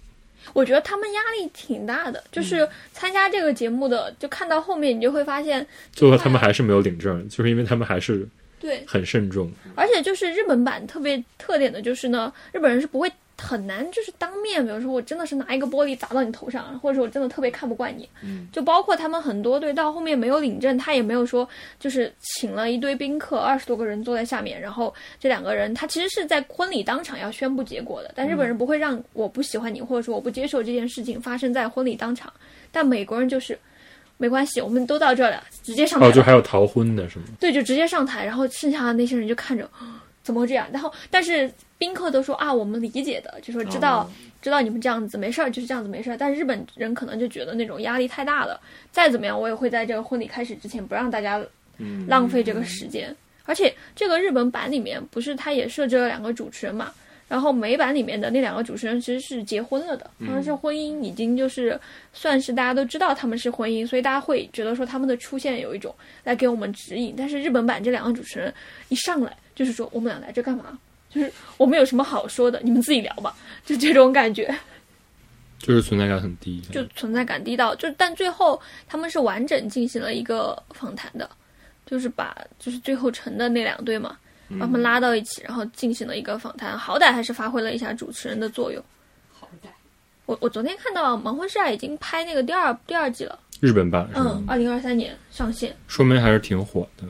我觉得他们压力挺大的，就是参加这个节目的，就看到后面你就会发现，最后他们还是没有领证，就是因为他们还是对，很慎重。而且就是日本版特别特点的就是呢，日本人是不会很难就是当面，比如说我真的是拿一个玻璃砸到你头上，或者说我真的特别看不惯你，嗯就包括他们很多队到后面没有领证，他也没有说就是请了一堆宾客，二十多个人坐在下面，然后这两个人他其实是在婚礼当场要宣布结果的，但日本人不会让我不喜欢你，或者说我不接受这件事情发生在婚礼当场，但美国人就是。没关系，我们都到这儿了，直接上台哦，就还有逃婚的是吗？对，就直接上台，然后剩下的那些人就看着，怎么会这样？然后，但是宾客都说啊，我们理解的，就说知道、知道你们这样子没事儿，就是这样子没事儿。但是日本人可能就觉得那种压力太大了，再怎么样，我也会在这个婚礼开始之前不让大家浪费这个时间。而且这个日本版里面不是他也设置了两个主持人嘛？然后美版里面的那两个主持人其实是结婚了的，好像是婚姻已经就是算是大家都知道他们是婚姻，所以大家会觉得说他们的出现有一种来给我们指引。但是日本版这两个主持人一上来就是说我们俩来这干嘛？就是我们有什么好说的，你们自己聊吧，就这种感觉。就是存在感很低。就存在感低到，就但最后他们是完整进行了一个访谈的，就是把就是最后成的那两对嘛，把他们拉到一起，然后进行了一个访谈，好歹还是发挥了一下主持人的作用。好歹我我昨天看到《盲婚试爱》已经拍那个第二第二季了，日本版嗯吗？，二零二三年上线，说明还是挺火的，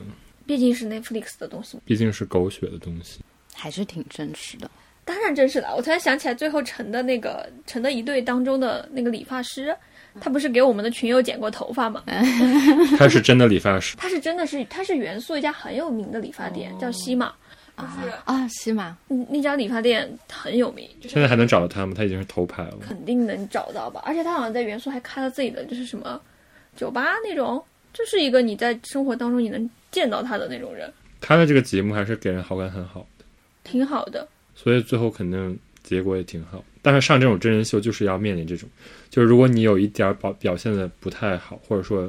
毕竟是 Netflix 的东西，毕竟是狗血的东西。还是挺真实的。当然真实的。我突然想起来，最后成的那个成的一对当中的那个理发师，他不是给我们的群友剪过头发吗？他是真的理发师，他是真的是，他是元素一家很有名的理发店，叫西马。啊啊，西马，嗯，那家理发店很有名，现在还能找到他吗？他已经是头牌了。肯定能找到吧。而且他好像在元素还开了自己的就是什么酒吧那种，就是一个你在生活当中你能见到他的那种人，他的这个节目还是给人好感很好。的，挺好的。所以最后肯定结果也挺好。但是上这种真人秀就是要面临这种，就是如果你有一点儿表表现的不太好，或者说，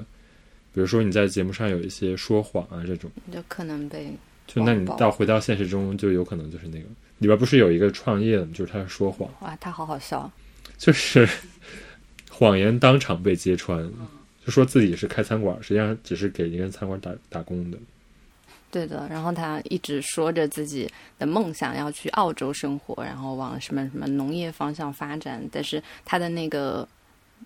比如说你在节目上有一些说谎啊这种，就可能被就那你到回到现实中就有可能就是那个。里边不是有一个创业的吗，就是他说谎，哇，他好好笑。就是谎言当场被揭穿，就说自己是开餐馆，实际上只是给一个餐馆打打工的。对的，然后他一直说着自己的梦想要去澳洲生活，然后往什么什么农业方向发展，但是他的那个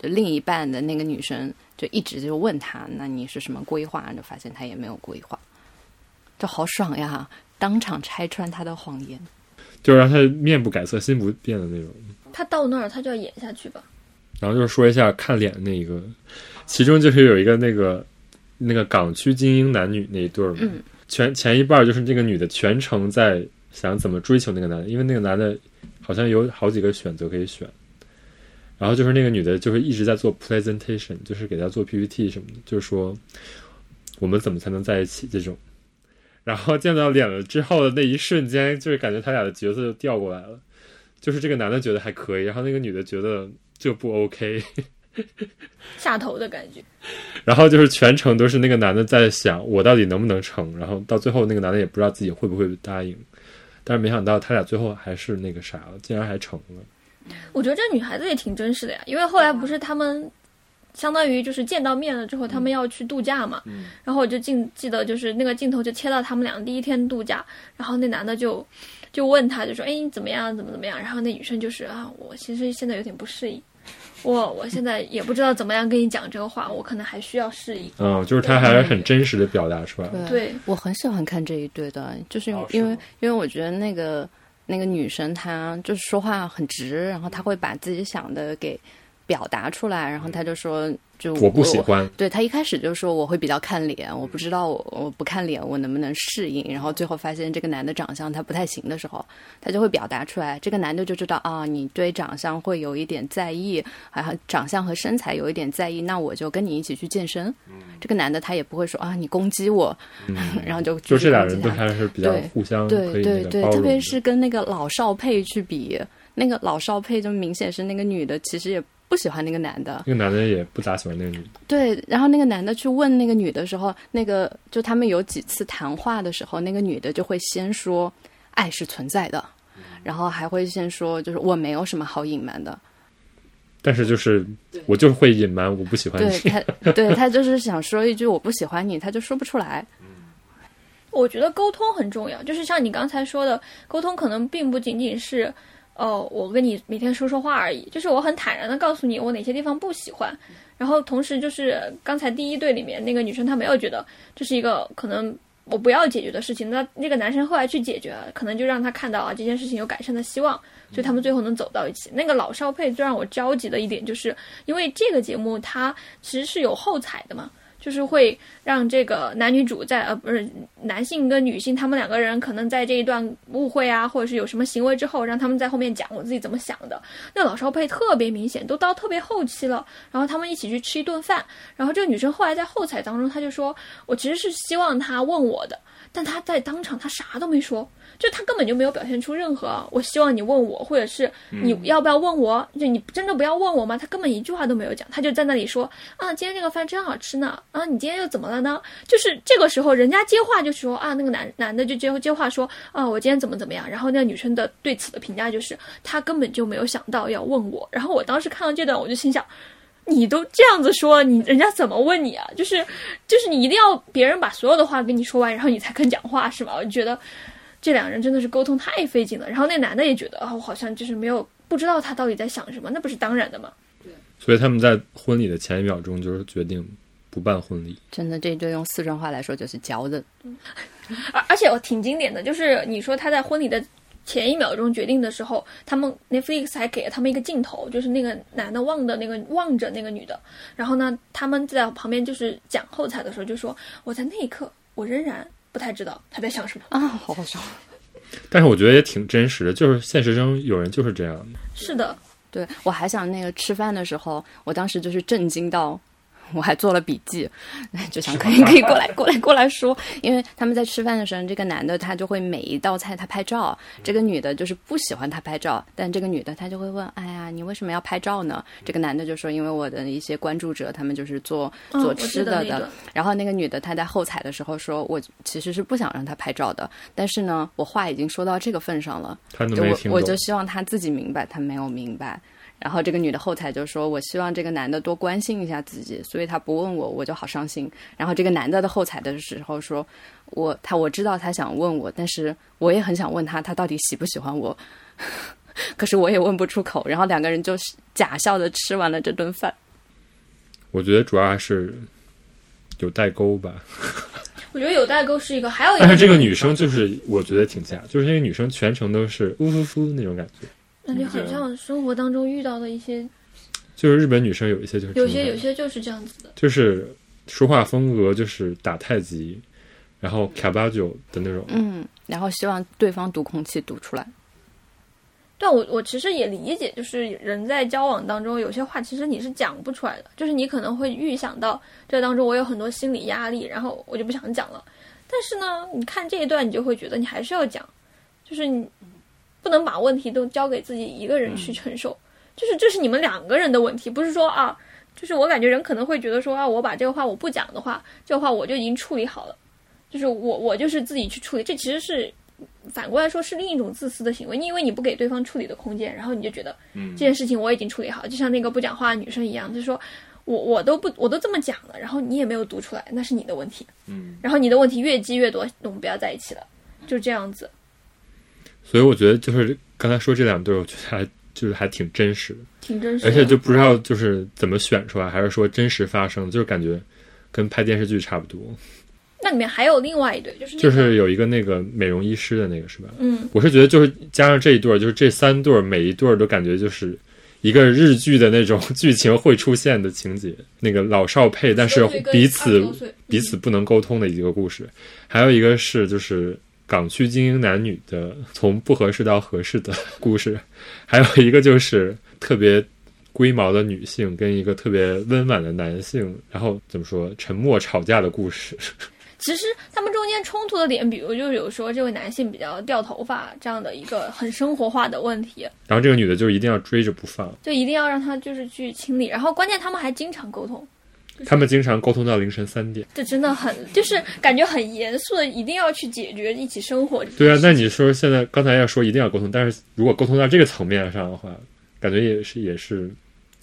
另一半的那个女生就一直就问他，那你是什么规划？就发现他也没有规划，就好爽呀！当场拆穿他的谎言。就让他面不改色心不变的那种。他到那儿他就要演下去吧。然后就是说一下看脸的那一个，其中就是有一个那个那个港区精英男女那一对儿嘛，嗯全前一半儿就是那个女的全程在想怎么追求那个男的，因为那个男的好像有好几个选择可以选，然后就是那个女的就是一直在做 presentation，就是给他做 PPT 什么的，就是说我们怎么才能在一起这种。然后见到脸了之后的那一瞬间，就是感觉他俩的角色就调过来了，就是这个男的觉得还可以，然后那个女的觉得就不 OK。下头的感觉，然后就是全程都是那个男的在想我到底能不能成，然后到最后那个男的也不知道自己会不会答应，但是没想到他俩最后还是那个啥了，竟然还成了。我觉得这女孩子也挺真实的呀，因为后来不是他们相当于就是见到面了之后，他们要去度假嘛，然后我就记记得就是那个镜头就切到他们俩第一天度假，然后那男的就就问他就说，哎，你怎么样，怎么怎么样？然后那女生就是啊，我其实现在有点不适应。我我现在也不知道怎么样跟你讲这个话，我可能还需要适应。嗯，就是他还是很真实的表达出来了。对，我很喜欢看这一对的，就是因为、哦是因为因为我觉得那个那个女生她就是说话很直，然后她会把自己想的给表达出来，然后他就说就我不喜欢，对他一开始就说我会比较看脸，我不知道我我不看脸我能不能适应，然后最后发现这个男的长相他不太行的时候，他就会表达出来，这个男的就知道啊，你对长相会有一点在意，啊，长相和身材有一点在意，那我就跟你一起去健身。这个男的他也不会说啊，你攻击我，然后就就这俩人都还是比较互相对对对，那个包容的。特别是跟那个老少配去比，那个老少配就明显是那个女的其实也不喜欢那个男的，那个男的也不咋喜欢那个女的，对，然后那个男的去问那个女的时候，那个就他们有几次谈话的时候，那个女的就会先说爱是存在的，然后还会先说就是我没有什么好隐瞒的，但是就是我就是会隐瞒我不喜欢对。他，对他就是想说一句我不喜欢你，他就说不出来。我觉得沟通很重要，就是像你刚才说的，沟通可能并不仅仅是，哦，我跟你每天说说话而已，就是我很坦然的告诉你我哪些地方不喜欢，然后同时就是刚才第一对里面那个女生她没有觉得这是一个可能我不要解决的事情，那那个男生后来去解决了，可能就让他看到啊这件事情有改善的希望，所以他们最后能走到一起。那个老少配最让我着急的一点，就是因为这个节目它其实是有后采的嘛。就是会让这个男女主在呃不是男性跟女性他们两个人可能在这一段误会啊，或者是有什么行为之后，让他们在后面讲我自己怎么想的。那老少配特别明显，都到特别后期了，然后他们一起去吃一顿饭，然后这个女生后来在后采当中，她就说我其实是希望他问我的，但他在当场他啥都没说。就他根本就没有表现出任何，我希望你问我，或者是你要不要问我？就你真的不要问我吗？他根本一句话都没有讲，他就在那里说啊，今天这个饭真好吃呢。啊，你今天又怎么了呢？就是这个时候，人家接话就说啊，那个男男的就接接话说啊，我今天怎么怎么样。然后那个女生的对此的评价就是，他根本就没有想到要问我。然后我当时看到这段，我就心想，你都这样子说，你人家怎么问你啊？就是就是你一定要别人把所有的话跟你说完，然后你才肯讲话是吗？我就觉得。这两人真的是沟通太费劲了，然后那男的也觉得啊，我好像就是没有不知道他到底在想什么，那不是当然的吗？对，所以他们在婚礼的前一秒钟就是决定不办婚礼。真的，这对用四川话来说就是骄人。而而且我挺经典的，就是你说他在婚礼的前一秒钟决定的时候，他们 Netflix 还给了他们一个镜头，就是那个男的望的那个望着那个女的，然后呢，他们在旁边就是讲后采的时候就说，我在那一刻我仍然。不太知道他在想什么 啊，好好笑。但是我觉得也挺真实的，就是现实中有人就是这样的。是的，对我还想那个吃饭的时候，我当时就是震惊到。我还做了笔记，就想可以可以过来过来过来说，因为他们在吃饭的时候，这个男的他就会每一道菜他拍照，这个女的就是不喜欢他拍照，但这个女的她就会问，哎呀，你为什么要拍照呢？这个男的就说，因为我的一些关注者他们就是做做吃的的，然后那个女的她在后采的时候说，我其实是不想让他拍照的，但是呢，我话已经说到这个份上了，我我就希望他自己明白，他没有明白。然后这个女的后台就说：“我希望这个男的多关心一下自己，所以他不问我，我就好伤心。”然后这个男的的后台的时候说：“我他我知道他想问我，但是我也很想问他，他到底喜不喜欢我？可是我也问不出口。”然后两个人就假笑的吃完了这顿饭。我觉得主要还是有代沟吧。我觉得有代沟是一个，还有一个，但是这个女生就是我觉得挺假，就是那个女生全程都是呜呜呜那种感觉。感觉很像生活当中遇到的一些，就是日本女生有一些就是有些有些就是这样子的，就是说话风格就是打太极，然后卡巴九的那种，嗯，然后希望对方读空气读出来。但我我其实也理解，就是人在交往当中有些话其实你是讲不出来的，就是你可能会预想到这当中我有很多心理压力，然后我就不想讲了。但是呢，你看这一段，你就会觉得你还是要讲，就是你。不能把问题都交给自己一个人去承受，就是这是你们两个人的问题，不是说啊，就是我感觉人可能会觉得说啊，我把这个话我不讲的话，这个话我就已经处理好了，就是我我就是自己去处理，这其实是反过来说是另一种自私的行为，因为你不给对方处理的空间，然后你就觉得，嗯，这件事情我已经处理好，就像那个不讲话的女生一样，就是说我我都不我都这么讲了，然后你也没有读出来，那是你的问题，嗯，然后你的问题越积越多，我们不要在一起了，就这样子。所以我觉得就是刚才说这两对，我觉得还就是还挺真实的，挺真实，而且就不知道就是怎么选出来，还是说真实发生，就是感觉跟拍电视剧差不多。那里面还有另外一对，就是就是有一个那个美容医师的那个是吧？嗯，我是觉得就是加上这一对，就是这三对，每一对都感觉就是一个日剧的那种剧情会出现的情节，那个老少配，但是彼此彼此不能沟通的一个故事。还有一个是就是。港区精英男女的从不合适到合适的故事，还有一个就是特别龟毛的女性跟一个特别温婉的男性，然后怎么说沉默吵架的故事。其实他们中间冲突的点，比如就有说这位男性比较掉头发这样的一个很生活化的问题，然后这个女的就一定要追着不放，就一定要让他就是去清理，然后关键他们还经常沟通。他们经常沟通到凌晨三点，这真的很就是感觉很严肃的，一定要去解决一起生活。对啊，那你说现在刚才要说一定要沟通，但是如果沟通到这个层面上的话，感觉也是也是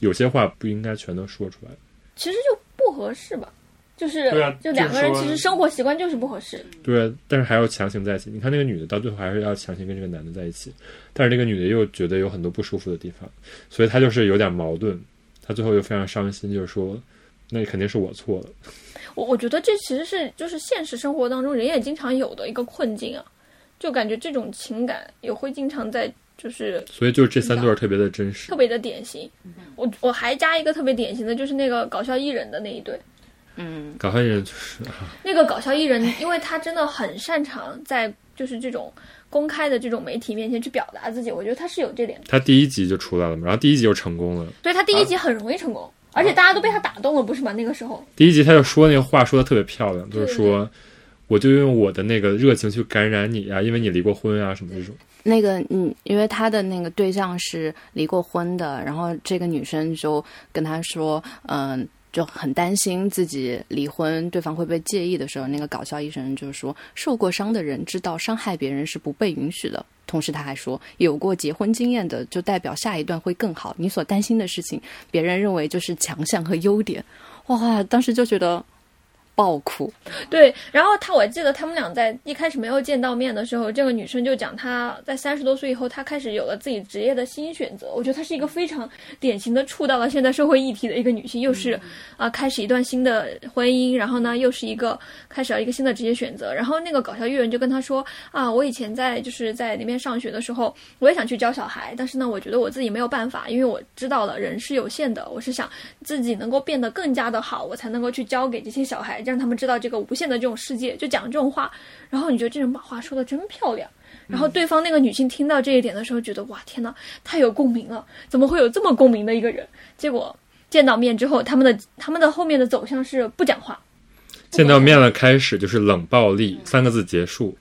有些话不应该全都说出来。其实就不合适吧，就是、对啊就两个人其实生活习惯就是不合适。对，啊但是还要强行在一起。你看那个女的到最后还是要强行跟这个男的在一起，但是那个女的又觉得有很多不舒服的地方，所以她就是有点矛盾。她最后又非常伤心，就是说，那肯定是我错了。我我觉得这其实是就是现实生活当中人也经常有的一个困境啊，就感觉这种情感也会经常在就是所以就是这三段特别的真实特。别的典型。我我还加一个特别典型的，就是那个搞笑艺人的那一对。嗯，搞笑艺人就是那个搞笑艺人，因为他真的很擅长在就是这种公开的这种媒体面前去表达自己，我觉得他是有这点。他第一集就出来了嘛，然后第一集就成功了。所以他第一集很容易成功，而且大家都被他打动了，不是吗？那个时候，第一集他就说那个话说的特别漂亮，就是说，我就用我的那个热情去感染你啊，因为你离过婚啊什么这种。那个嗯，因为他的那个对象是离过婚的，然后这个女生就跟他说，嗯、就很担心自己离婚，对方会不会介意的时候，那个搞笑医生就是说，受过伤的人知道伤害别人是不被允许的。同时他还说，有过结婚经验的就代表下一段会更好。你所担心的事情，别人认为就是强项和优点。哇，当时就觉得爆哭。对，然后他我记得他们俩在一开始没有见到面的时候，这个女生就讲她在三十多岁以后，她开始有了自己职业的新选择。我觉得她是一个非常典型的触到了现在社会议题的一个女性，又是啊、开始一段新的婚姻，然后呢又是一个开始了一个新的职业选择。然后那个搞笑艺人就跟她说啊，我以前在就是在那边上学的时候，我也想去教小孩，但是呢，我觉得我自己没有办法，因为我知道了人是有限的，我是想自己能够变得更加的好，我才能够去教给这些小孩，让他们知道这个无限的这种世界，就讲这种话。然后你觉得这人把话说的真漂亮。然后对方那个女性听到这一点的时候，觉得哇天呐，太有共鸣了！怎么会有这么共鸣的一个人？结果见到面之后，他们的他们的后面的走向是不讲话，见到面了，开始就是冷暴力三个字结束，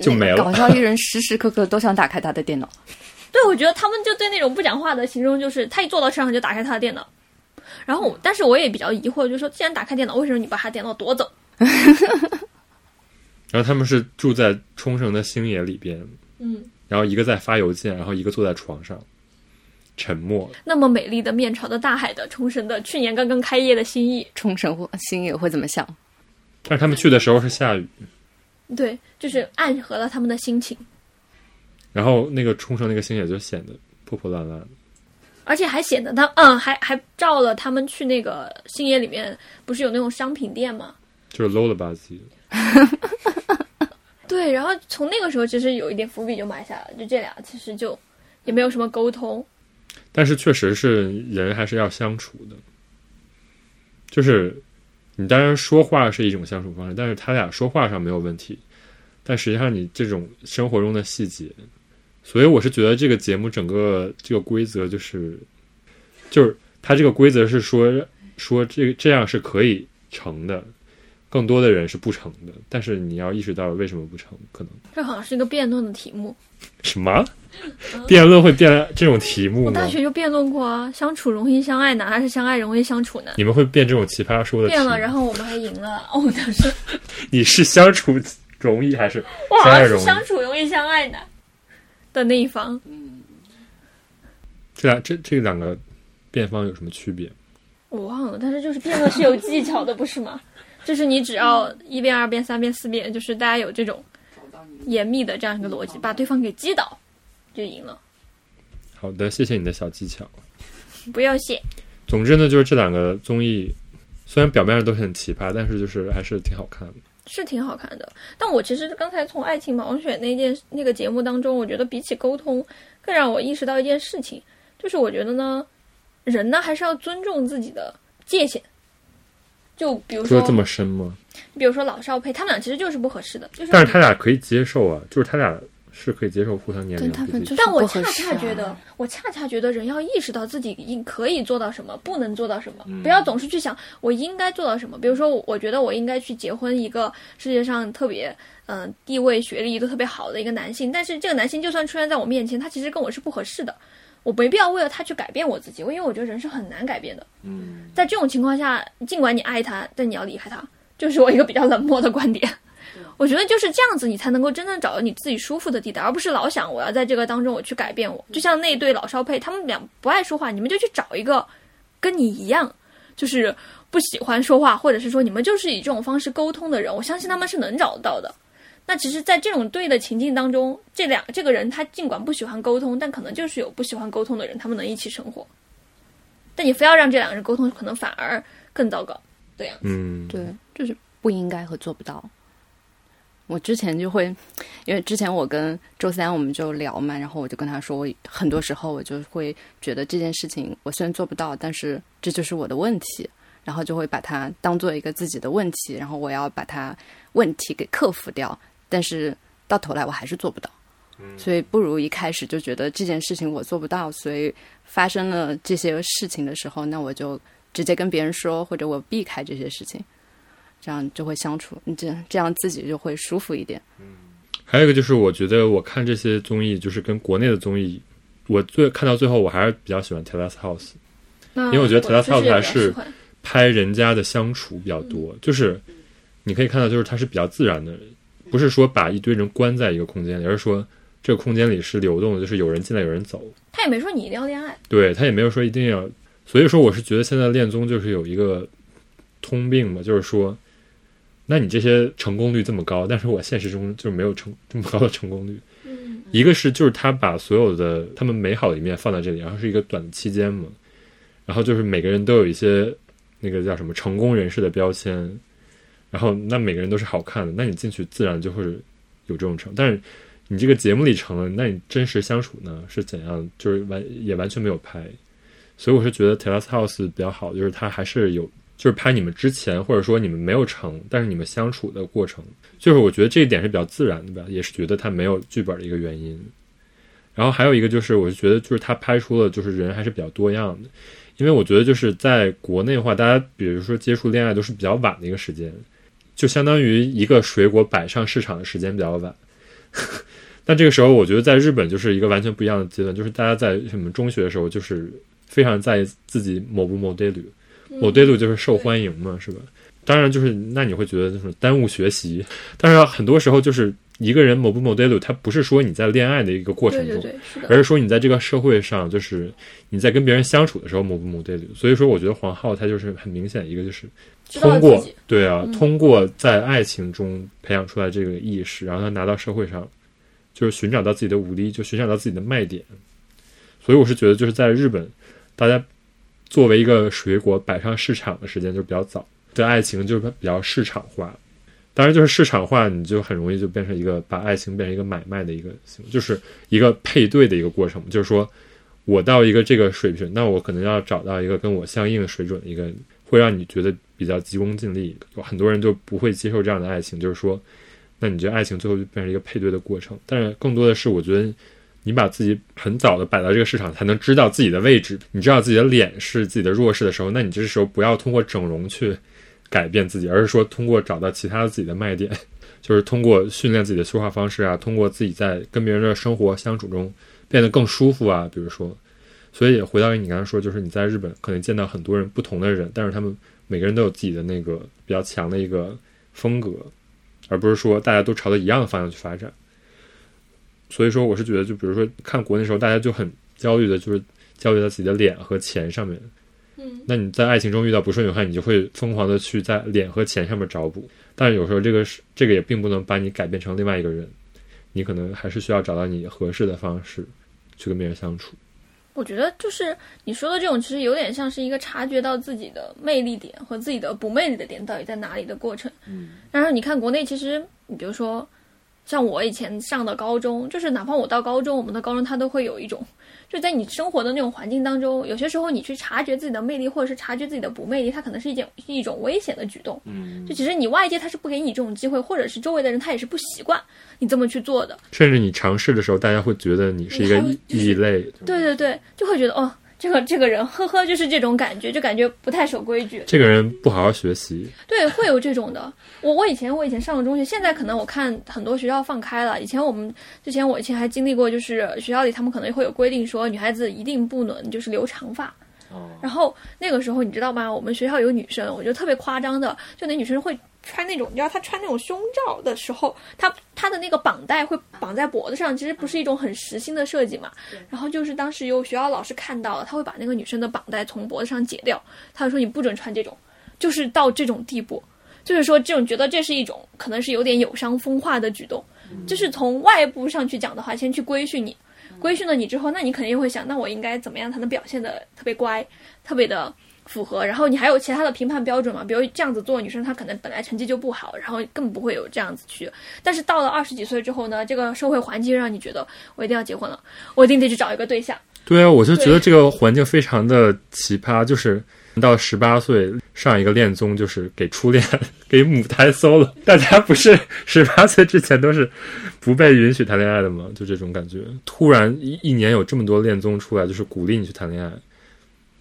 就没了搞笑艺人时时刻刻都想打开他的电脑。对，我觉得他们就对那种不讲话的形容就是，他一坐到车上就打开他的电脑。然后，但是我也比较疑惑，就是说，既然打开电脑，为什么你把他电脑夺走？然后他们是住在冲绳的星野里边，嗯，然后一个在发邮件，然后一个坐在床上，沉默。那么美丽的面朝着大海的冲绳的去年刚刚开业的新意，冲绳或星野会怎么想？但是他们去的时候是下雨，对，就是暗合了他们的心情，然后那个冲绳那个星野就显得破破烂烂的。而且还显得他，嗯，还还照了他们去那个星野里面，不是有那种商品店吗？就是 low 了吧唧的。对，然后从那个时候其实有一点伏笔就埋下了，就这俩其实就也没有什么沟通，但是确实是人还是要相处的，就是你当然说话是一种相处方式，但是他俩说话上没有问题，但实际上你这种生活中的细节，所以我是觉得这个节目整个这个规则就是，就是它这个规则是说说这这样是可以成的，更多的人是不成的，但是你要意识到为什么不成，可能这好像是一个辩论的题目。什么辩论会辩这种题目吗我大？学就辩论过啊，相处容易相爱难，还是相爱容易相处难？你们会辩这种奇葩说的题辩了，然后我们还赢了。哦，当时你是相处容易还是我好像是相爱容易？相处容易相爱难的那一方。这俩这这两个辩方有什么区别？我忘了，但是就是辩论是有技巧的，不是吗？就是你只要一辩、二辩、三辩、四辩，就是大家有这种严密的这样一个逻辑，把对方给击倒，就赢了。好的，谢谢你的小技巧。不要谢。总之呢，就是这两个综艺虽然表面上都很奇葩，但是就是还是挺好看的。是挺好看的，但我其实刚才从《爱情盲选》那件那个节目当中，我觉得比起沟通，更让我意识到一件事情，就是我觉得呢，人呢还是要尊重自己的界限。就比如说，说这么深吗？比如说老少配，他们俩其实就是不合适的，就是但是他俩可以接受啊，就是他俩是可以接受互相年龄。但我恰恰觉得，我恰恰觉得人要意识到自己应可以做到什么，不能做到什么，不要总是去想我应该做到什么。比如说，我我觉得我应该去结婚一个世界上特别嗯、呃地位、学历都特别好的一个男性，但是这个男性就算出现在我面前，他其实跟我是不合适的。我没必要为了他去改变我自己，因为我觉得人是很难改变的。嗯，在这种情况下，尽管你爱他，但你要离开他，就是我一个比较冷漠的观点。我觉得就是这样子，你才能够真正找到你自己舒服的地带，而不是老想我要在这个当中我去改变我。就像那对老少配，他们俩不爱说话，你们就去找一个跟你一样，就是不喜欢说话，或者是说你们就是以这种方式沟通的人，我相信他们是能找到的。那其实，在这种对的情境当中，这两这个人他尽管不喜欢沟通，但可能就是有不喜欢沟通的人，他们能一起生活。但你非要让这两个人沟通，可能反而更糟糕。对呀，嗯，对，就是不应该和做不到。我之前就会，因为之前我跟周三我们就聊嘛，然后我就跟他说，我很多时候我就会觉得这件事情我虽然做不到，但是这就是我的问题，然后就会把它当做一个自己的问题，然后我要把它问题给克服掉，但是到头来我还是做不到，所以不如一开始就觉得这件事情我做不到，所以发生了这些事情的时候，那我就直接跟别人说，或者我避开这些事情。这样就会相处，你这这样自己就会舒服一点。嗯还有一个就是，我觉得我看这些综艺，就是跟国内的综艺，我最看到最后，我还是比较喜欢《Terrace House》，因为我觉得 Terrace House 还是是拍人家的相处比较多，就是你可以看到，就是它是比较自然的，不是说把一堆人关在一个空间里，而是说这个空间里是流动的，就是有人进来有人走。他也没说你一定要恋爱，对他也没有说一定要，所以说我是觉得现在恋综就是有一个通病嘛，就是说。那你这些成功率这么高，但是我现实中就是没有成这么高的成功率。嗯，一个是就是他把所有的他们美好的一面放在这里，然后是一个短的期间嘛，然后就是每个人都有一些那个叫什么成功人士的标签，然后那每个人都是好看的，那你进去自然就会有这种成。但是你这个节目里成了，那你真实相处呢是怎样？就是完也完全没有拍，所以我是觉得 Terrace House 比较好，就是它还是有。就是拍你们之前，或者说你们没有成，但是你们相处的过程，就是我觉得这一点是比较自然的吧，也是觉得他没有剧本的一个原因。然后还有一个就是，我就觉得就是他拍出了就是人还是比较多样的，因为我觉得就是在国内的话，大家比如说接触恋爱都是比较晚的一个时间，就相当于一个水果摆上市场的时间比较晚。但这个时候，我觉得在日本就是一个完全不一样的阶段，就是大家在什么中学的时候，就是非常在意自己某不某对侣。某对路就是受欢迎嘛，是吧？当然，就是那你会觉得就是耽误学习。但是很多时候，就是一个人某不某对路，他不是说你在恋爱的一个过程中，而是说你在这个社会上，就是你在跟别人相处的时候某不某对路。所以说，我觉得黄浩他就是很明显一个，就是通过对啊，通过在爱情中培养出来这个意识，然后他拿到社会上，就是寻找到自己的武力，就寻找到自己的卖点。所以我是觉得，就是在日本，大家。作为一个水果摆上市场的时间就比较早，的爱情就是比较市场化，当然就是市场化，你就很容易就变成一个把爱情变成一个买卖的一个行，就是一个配对的一个过程。就是说我到一个这个水平，那我可能要找到一个跟我相应水准的一个，会让你觉得比较急功近利。有很多人就不会接受这样的爱情，就是说，那你觉得爱情最后就变成一个配对的过程？但是更多的是，我觉得。你把自己很早的摆到这个市场，才能知道自己的位置。你知道自己的脸是自己的弱势的时候，那你这时候不要通过整容去改变自己，而是说通过找到其他的自己的卖点，就是通过训练自己的说话方式啊，通过自己在跟别人的生活相处中变得更舒服啊。比如说，所以回到你刚才说，就是你在日本可能见到很多人不同的人，但是他们每个人都有自己的那个比较强的一个风格，而不是说大家都朝着一样的方向去发展。所以说，我是觉得，就比如说看国内的时候，大家就很焦虑的，就是焦虑在自己的脸和钱上面。嗯，那你在爱情中遇到不顺的话，你就会疯狂的去在脸和钱上面找补。但是有时候这个是这个也并不能把你改变成另外一个人，你可能还是需要找到你合适的方式去跟别人相处。我觉得就是你说的这种，其实有点像是一个察觉到自己的魅力点和自己的不魅力的点到底在哪里的过程。嗯，然后你看国内，其实你比如说。像我以前上的高中，就是哪怕我到高中，我们的高中它都会有一种，就在你生活的那种环境当中，有些时候你去察觉自己的魅力，或者是察觉自己的不魅力，它可能是一件一种危险的举动。嗯，就其实你外界他是不给你这种机会，或者是周围的人他也是不习惯你这么去做的。甚至你尝试的时候，大家会觉得你是一个异类。对对对，就会觉得哦。这个这个人，呵呵，就是这种感觉，就感觉不太守规矩。这个人不好好学习，对，会有这种的。我我以前我以前上了中学，现在可能我看很多学校放开了。以前我们之前我以前还经历过，就是学校里他们可能会有规定说，女孩子一定不能就是留长发。然后那个时候你知道吗？我们学校有女生，我觉得特别夸张的，就那女生会穿那种，你知道他穿那种胸罩的时候，他他的那个绑带会绑在脖子上，其实不是一种很实心的设计嘛。然后就是当时有学校老师看到了，他会把那个女生的绑带从脖子上解掉，他就说你不准穿这种，就是到这种地步。就是说，这种觉得这是一种可能是有点有伤风化的举动，就是从外部上去讲的话，先去规训你，规训了你之后，那你肯定会想，那我应该怎么样才能表现的特别乖，特别的符合？然后你还有其他的评判标准嘛？比如这样子做，女生她可能本来成绩就不好，然后更不会有这样子去。但是到了二十几岁之后呢，这个社会环境让你觉得我一定要结婚了，我一定得去找一个对象。对啊，我就觉得这个环境非常的奇葩，就是到十八岁上一个恋综，就是给初恋、给母胎 solo，大家不是 十八岁之前都是不被允许谈恋爱的吗？就这种感觉，突然一一年有这么多恋综出来，就是鼓励你去谈恋爱，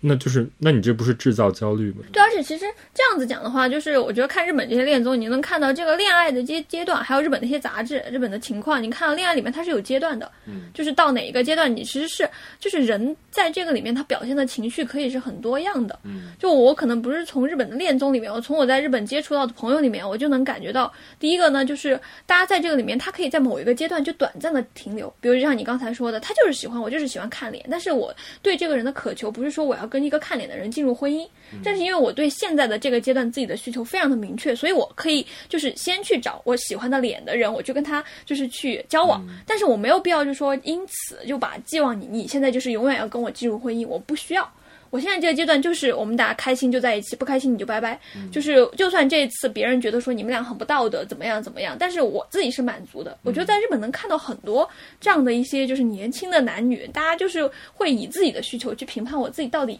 那就是那你这不是制造焦虑吗？对，而且其实这样子讲的话，就是我觉得看日本这些恋综，你能看到这个恋爱的阶阶段，还有日本那些杂志、日本的情况，你看到恋爱里面它是有阶段的，嗯，就是到哪一个阶段，你其实是就是人在这个里面他表现的情绪可以是很多样的，嗯，就我可能不是从日本的恋综里面，我从我在日本接触到的朋友里面，我就能感觉到，第一个呢，就是大家在这个里面，他可以在某一个阶段就短暂的停留，比如就像你刚才说的，他就是喜欢我，就是喜欢看脸，但是我对这个人的渴求不是说我要跟一个看脸的人进入婚姻，正是因为我对现在的这个阶段自己的需求非常的明确，所以我可以就是先去找我喜欢的脸的人，我就跟他就是去交往，但是我没有必要就说因此就把寄望你你现在就是永远要跟我进入婚姻，我不需要。我现在这个阶段就是我们大家开心就在一起，不开心你就拜拜。就是就算这一次别人觉得说你们俩很不道德，怎么样怎么样，但是我自己是满足的。我觉得在日本能看到很多这样的一些就是年轻的男女，大家就是会以自己的需求去评判我自己到底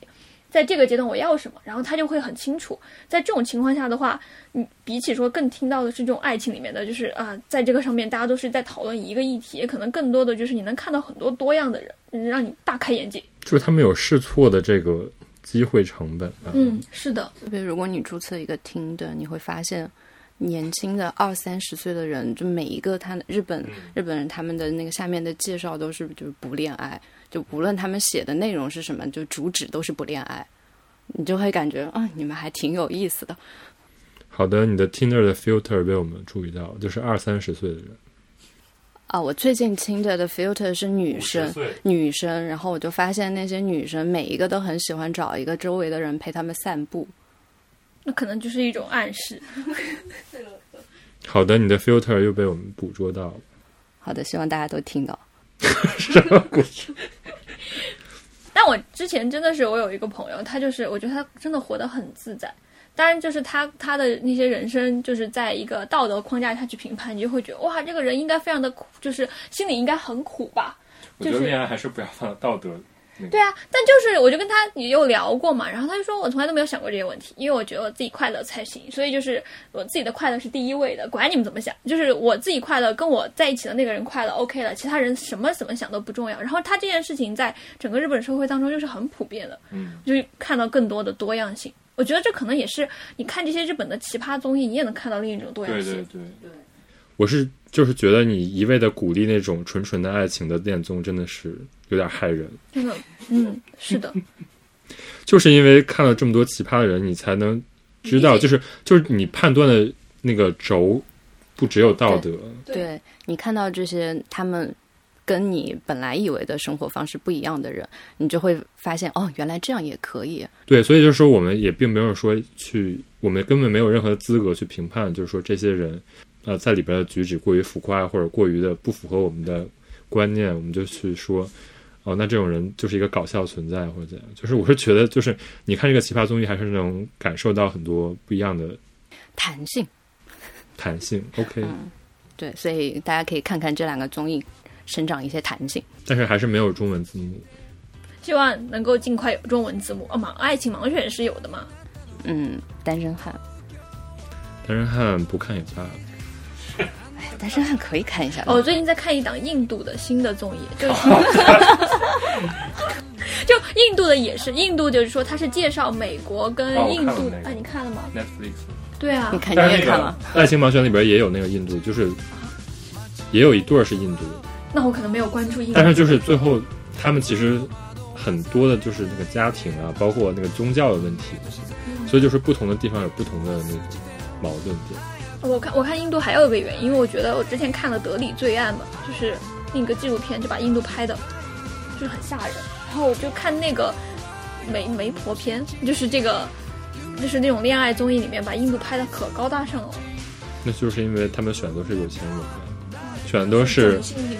在这个阶段我要什么，然后他就会很清楚。在这种情况下的话，你比起说更听到的是这种爱情里面的，就是啊，在这个上面大家都是在讨论一个议题，可能更多的就是你能看到很多多样的人，嗯让你大开眼界。就是他们有试错的这个机会成本啊，嗯，是的，特别如果你注册一个听的，你会发现年轻的二三十岁的人，就每一个他日本、日本人他们的那个下面的介绍都是就是不恋爱，就无论他们写的内容是什么，就主旨都是不恋爱，你就会感觉啊，你们还挺有意思的。好的，你的 Tinder 的 filter 被我们注意到，就是二三十岁的人，啊，我最近听着的 filter 是女生，女生，然后我就发现那些女生每一个都很喜欢找一个周围的人陪他们散步。那可能就是一种暗示。好的，你的 filter 又被我们捕捉到了，好的，希望大家都听到。什么故事？但我之前真的是，我有一个朋友，他就是我觉得他真的活得很自在。当然，就是他他的那些人生，就是在一个道德框架下去评判，你就会觉得哇，这个人应该非常的苦，就是心里应该很苦吧。我觉得恋爱还是不要放到道德。对啊，但就是我就跟他也有聊过嘛，然后他就说我从来都没有想过这些问题，因为我觉得我自己快乐才行，所以就是我自己的快乐是第一位的，管你们怎么想，就是我自己快乐，跟我在一起的那个人快乐，OK 了，其他人什么怎么想都不重要。然后他这件事情在整个日本社会当中就是很普遍的，嗯，就是看到更多的多样性。我觉得这可能也是你看这些日本的奇葩综艺，你也能看到另一种多样性。对对对。我是就是觉得你一味的鼓励那种纯纯的爱情的恋综，真的是有点害人。真的，嗯，是的，就是因为看了这么多奇葩的人，你才能知道，就是就是你判断的那个轴，不只有道德。对你看到这些他们跟你本来以为的生活方式不一样的人，你就会发现哦，原来这样也可以。对，所以就是说，我们也并没有说去，我们根本没有任何的资格去评判，就是说这些人，呃，在里边的举止过于浮夸或者过于的不符合我们的观念，我们就去说，哦，那这种人就是一个搞笑存在或者怎样。就是我是觉得，就是你看这个奇葩综艺，还是能感受到很多不一样的弹性，弹性。OK，、对，所以大家可以看看这两个综艺，生长一些弹性。但是还是没有中文字幕。希望能够尽快有中文字幕。哦，盲爱情盲选是有的嘛？嗯，单身汉，单身汉不看也罢单身汉可以看一下我最近在看一档印度的新的综艺，就 是 就印度的也是，印度就是说它是介绍美国跟印度的。看了那个哎，你看了吗？Netflix，对啊你，看，你也看了？爱情盲选里边也有那个印度，就是也有一对儿是印度的。那我可能没有关注印度。但是就是最后他们其实很多的就是那个家庭啊，包括那个宗教的问题，所以就是不同的地方有不同的那个矛盾点。我看我看印度还有一个原因，因为我觉得我之前看了《德里罪案》嘛，就是那个纪录片，就把印度拍的，就是很吓人。然后我就看那个媒媒婆片，就是这个就是那种恋爱综艺里面把印度拍的可高大上了，那就是因为他们选的都是有钱人，选的都是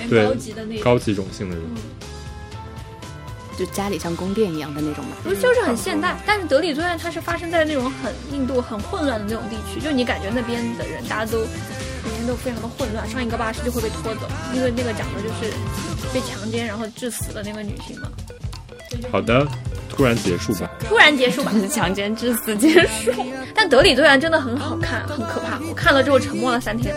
对高级的那种。高级种姓的人。就家里像宫殿一样的那种嘛。不是，就是很现代，但是德里作案它是发生在那种很印度很混乱的那种地区，就你感觉那边的人大家都每天都非常的混乱，上一个巴士就会被拖走，因为那个讲的就是被强奸然后致死的那个女性嘛。好的，突然结束吧。突然结束吧，强奸致死结束。但德里罪案真的很好看，很可怕，我看了之后沉默了三天。